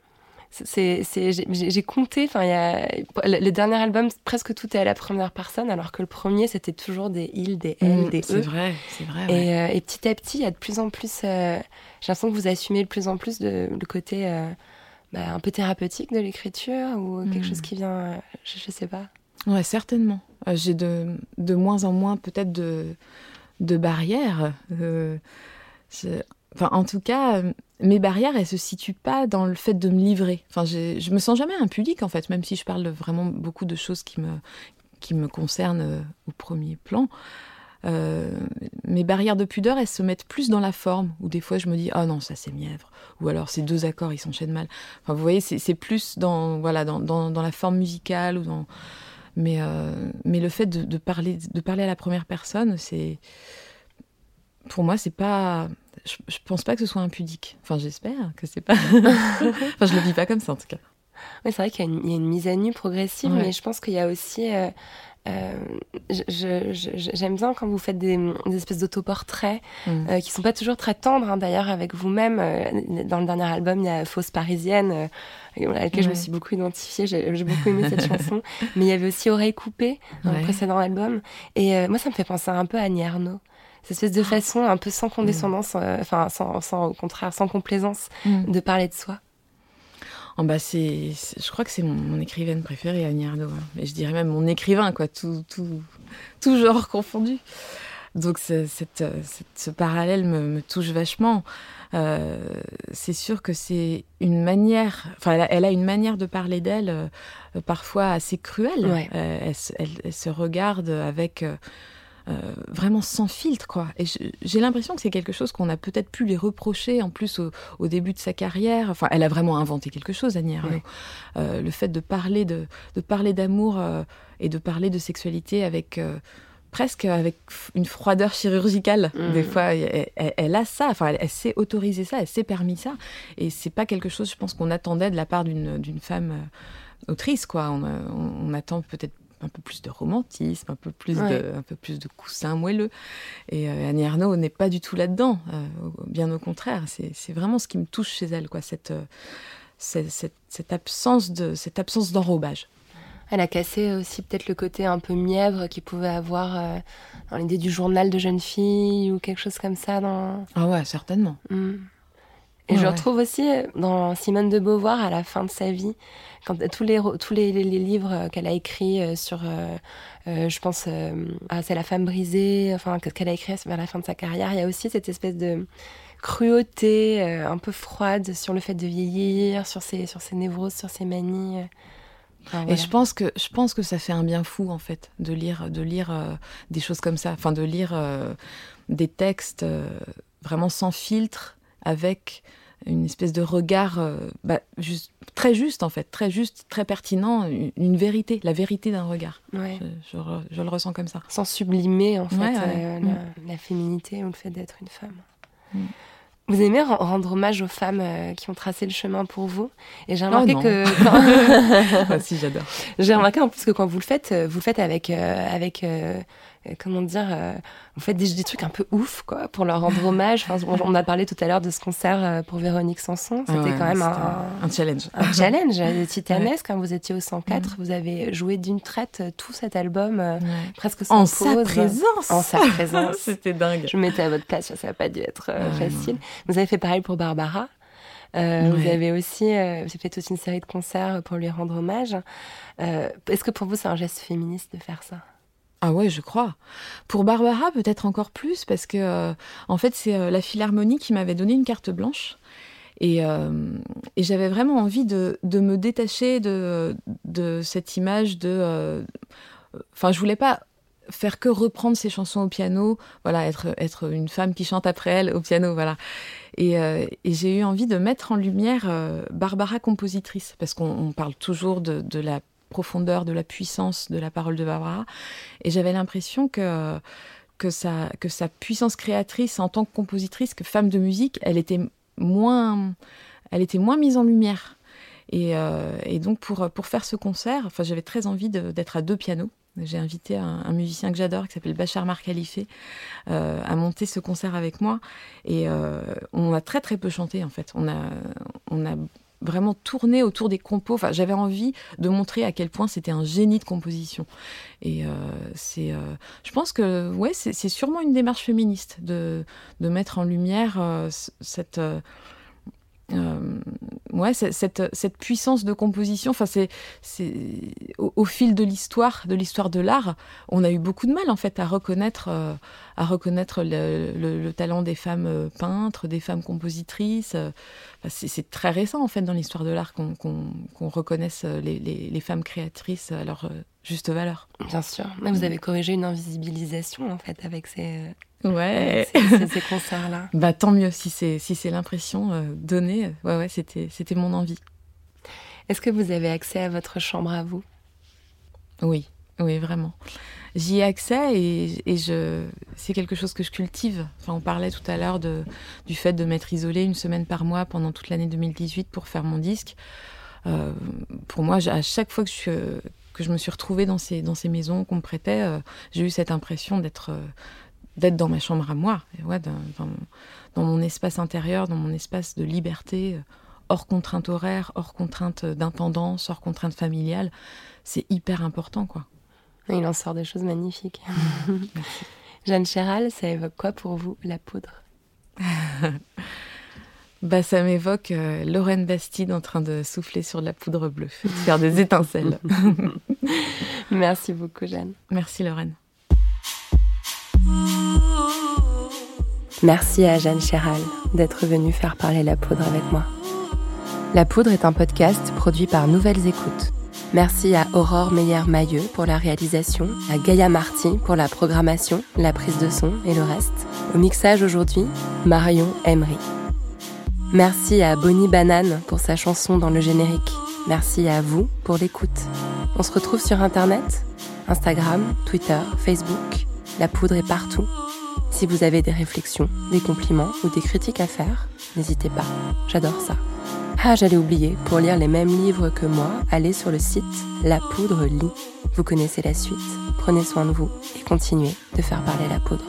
C'est, j'ai compté, enfin, il y a, le, dernier album, presque tout est à la première personne, alors que le premier, c'était toujours des ils, des elles, mm, des eux. C'est vrai, c'est vrai. Et, euh, et, petit à petit, il y a de plus en plus, euh, j'ai l'impression que vous assumez de plus en plus de, le côté bah, un peu thérapeutique de l'écriture ou quelque mm. chose qui vient, je, je sais pas. Ouais, certainement. Euh, j'ai de, de, moins en moins peut-être de, de barrières. Euh, enfin, en tout cas, mes barrières, elles se situent pas dans le fait de me livrer. Enfin, je me sens jamais impudique, en fait, même si je parle vraiment beaucoup de choses qui me, qui me concernent euh, au premier plan. mes barrières de pudeur, elles se mettent plus dans la forme, où des fois je me dis ah non ça c'est mièvre, ou alors ces deux accords ils s'enchaînent mal. Enfin vous voyez c'est plus dans voilà dans, dans, dans, la forme musicale ou dans mais, euh, mais le fait de, parler, de parler à la première personne, c'est. Pour moi, c'est pas. Je, je, pense pas que ce soit impudique. Enfin, j'espère que c'est pas. enfin, je le vis pas comme ça, en tout cas. Oui, c'est vrai qu'il y, a une mise à nu progressive, mais je pense qu'il y a aussi. Euh, euh, j'aime bien quand vous faites des, espèces d'autoportraits mm. euh, qui sont pas toujours très tendres, hein, d'ailleurs, avec vous-même. Euh, dans le dernier album, il y a Fausse Parisienne, à laquelle je me suis beaucoup identifiée. J'ai beaucoup aimé cette chanson. Mais il y avait aussi Oreille coupée dans le précédent album. Et moi, ça me fait penser un peu à Annie Arnaud cette espèce de façon un peu sans condescendance, enfin sans, sans, au contraire sans complaisance, mm. de parler de soi. Oh, bah c'est, je crois que c'est mon, écrivaine préférée, Annie Arnaud. Hein. Mais je dirais même mon écrivain, quoi, tout, tout, tout genre confondu. Donc ce, cette, cette, ce parallèle me, me touche vachement. Euh, c'est sûr que c'est une manière, enfin elle a, elle a, une manière de parler d'elle euh, parfois assez cruelle. Ouais. Euh, elle, se- elle- elle se regarde avec euh, euh, vraiment sans filtre quoi. Et j'ai l'impression que c'est quelque chose qu'on a peut-être pu lui reprocher en plus au, au début de sa carrière. Enfin, elle a vraiment inventé quelque chose, Annie. Ouais. Euh, le fait de parler de, de parler d'amour euh, et de parler de sexualité avec euh, presque avec une froideur chirurgicale. Mhm. Des fois, elle, elle- elle a ça. Enfin, elle, elle s'est autorisé ça, elle s'est permis ça. Et c'est pas quelque chose, je pense, qu'on attendait de la part d'une femme euh, autrice. Quoi. On, euh, on- on attend peut-être un peu plus de romantisme, un peu plus, Ouais. de, un peu plus de coussins moelleux. Et euh, Annie Ernaux n'est pas du tout là-dedans. euh, bien au contraire. C'est vraiment ce qui me touche chez elle, quoi. Cette, cette, cette- cette absence de cette absence d'enrobage. Elle a cassé aussi peut-être le côté un peu mièvre qu'il pouvait avoir euh, dans l'idée du journal de jeune fille ou quelque chose comme ça dans. Ah ouais, certainement. Mm. Et Ouais, je ouais. retrouve aussi euh, dans Simone de Beauvoir à la fin de sa vie, quand tous les tous les, les- les livres euh, qu'elle a écrits euh, sur, euh, euh, je pense, euh, ah, c'est la femme brisée, enfin que- qu'elle a écrit vers la fin de sa carrière. Il y a aussi cette espèce de cruauté euh, un peu froide sur le fait de vieillir, sur ses sur ses névroses, sur ses manies. Et je pense que je pense que ça fait un bien fou en fait de lire de lire euh, des choses comme ça, enfin de lire euh, des textes euh, vraiment sans filtre avec une espèce de regard bah, juste, très juste en fait, très juste, très pertinent, une, une vérité, la vérité d'un regard. Ouais. Je, je re- je le ressens comme ça. sans sublimer en fait Ouais, ouais. Mm. la, la féminité ou le fait d'être une femme. Mm. Vous aimez ren- rendre hommage aux femmes euh, qui ont tracé le chemin pour vous? Et j'ai Oh remarqué que quand- Ah, si j'adore. j'ai remarqué en plus que quand vous le faites, euh, vous le faites avec euh, avec euh, comment dire, euh, vous faites des, des trucs un peu ouf quoi pour leur rendre hommage. Enfin, on, on a parlé tout à l'heure de ce concert euh, pour Véronique Sanson. C'était ouais, quand même un, un challenge. un challenge euh, titanesque. Quand vous étiez au 104, vous avez joué d'une traite euh, tout cet album euh, Ouais. presque sans En pause. sa présence. En sa présence. C'était dingue. Je me mettais à votre place, ça n'a pas dû être euh, facile. Vous avez fait pareil pour Barbara. Euh, Vous avez aussi euh, j'ai fait toute une série de concerts pour lui rendre hommage. Euh, Est-ce que pour vous c'est un geste féministe de faire ça? Ah ouais, je crois. Pour Barbara, peut-être encore plus, parce que euh, en fait, c'est euh, la Philharmonie qui m'avait donné une carte blanche. Et, euh, et j'avais vraiment envie de, me détacher de, de cette image de. Enfin, je voulais pas faire que reprendre ses chansons au piano, voilà, être, une femme qui chante après elle au piano, voilà. Et, et j'ai eu envie de mettre en lumière Barbara compositrice, parce qu'on on parle toujours de la profondeur, de la puissance de la parole de Barbara. Et j'avais l'impression que, que, sa, que sa puissance créatrice en tant que compositrice, que femme de musique, elle était moins, elle était moins mise en lumière. Et, euh, donc pour, pour faire ce concert, enfin, j'avais très envie d'être à deux pianos. J'ai invité un, musicien que j'adore qui s'appelle Bachar Mar Khalife euh, à monter ce concert avec moi. Et euh, on a très très peu chanté en fait. On a vraiment tourné autour des compos. Enfin, j'avais envie de montrer à quel point c'était un génie de composition. Et euh, c'est, euh, je pense que ouais, c'est sûrement une démarche féministe de, de mettre en lumière euh, cette euh, ouais, cette, cette puissance de composition, enfin, c'est, au, au fil de l'histoire, de l'histoire de l'art, on a eu beaucoup de mal en fait à reconnaître, euh, à reconnaître le, le- le talent des femmes euh, peintres, des femmes compositrices. c'est, très récent en fait dans l'histoire de l'art qu'on, qu'on, qu'on reconnaisse euh, les, les- les femmes créatrices à leur juste valeur. Bien sûr. Mais vous avez corrigé une invisibilisation en fait avec ces, Ouais. avec ces, ces- ces concerts-là. Bah tant mieux si c'est si c'est l'impression euh, donnée. Ouais ouais, c'était c'était mon envie. Est-ce que vous avez accès à votre chambre à vous? Oui, oui, vraiment. J'y ai accès et, et je, c'est quelque chose que je cultive. Enfin, on parlait tout à l'heure de, du fait de m'être isolée une semaine par mois pendant toute l'année 2018 pour faire mon disque. Euh, pour moi, à chaque fois que je, que je me suis retrouvée dans ces, dans ces maisons qu'on me prêtait, euh, j'ai eu cette impression d'être, euh, d'être dans ma chambre à moi, et ouais, dans, dans, dans mon espace intérieur, dans mon espace de liberté, euh, hors contrainte horaire, hors contrainte d'intendance, hors contrainte familiale. C'est hyper important, quoi. Il en sort des choses magnifiques. Jeanne Chéral, ça évoque quoi pour vous la poudre? Bah, ça m'évoque euh, Lorraine Bastide en train de souffler sur de la poudre bleue, et de faire des étincelles. Merci beaucoup Jeanne. Merci Lorraine. Merci à Jeanne Chéral d'être venue faire parler la poudre avec moi. La poudre est un podcast produit par Nouvelles Écoutes. Merci à Aurore Meyer-Mailleux pour la réalisation, à Gaïa Marty pour la programmation, la prise de son et le reste. Au mixage aujourd'hui, Marion Emery. Merci à Bonnie Banane pour sa chanson dans le générique. Merci à vous pour l'écoute. On se retrouve sur Internet, Instagram, Twitter, Facebook. La poudre est partout. Si vous avez des réflexions, des compliments ou des critiques à faire, n'hésitez pas. J'adore ça. Ah, j'allais oublier, pour lire les mêmes livres que moi, allez sur le site La Poudre Lit. Vous connaissez la suite. Prenez soin de vous et continuez de faire parler la poudre.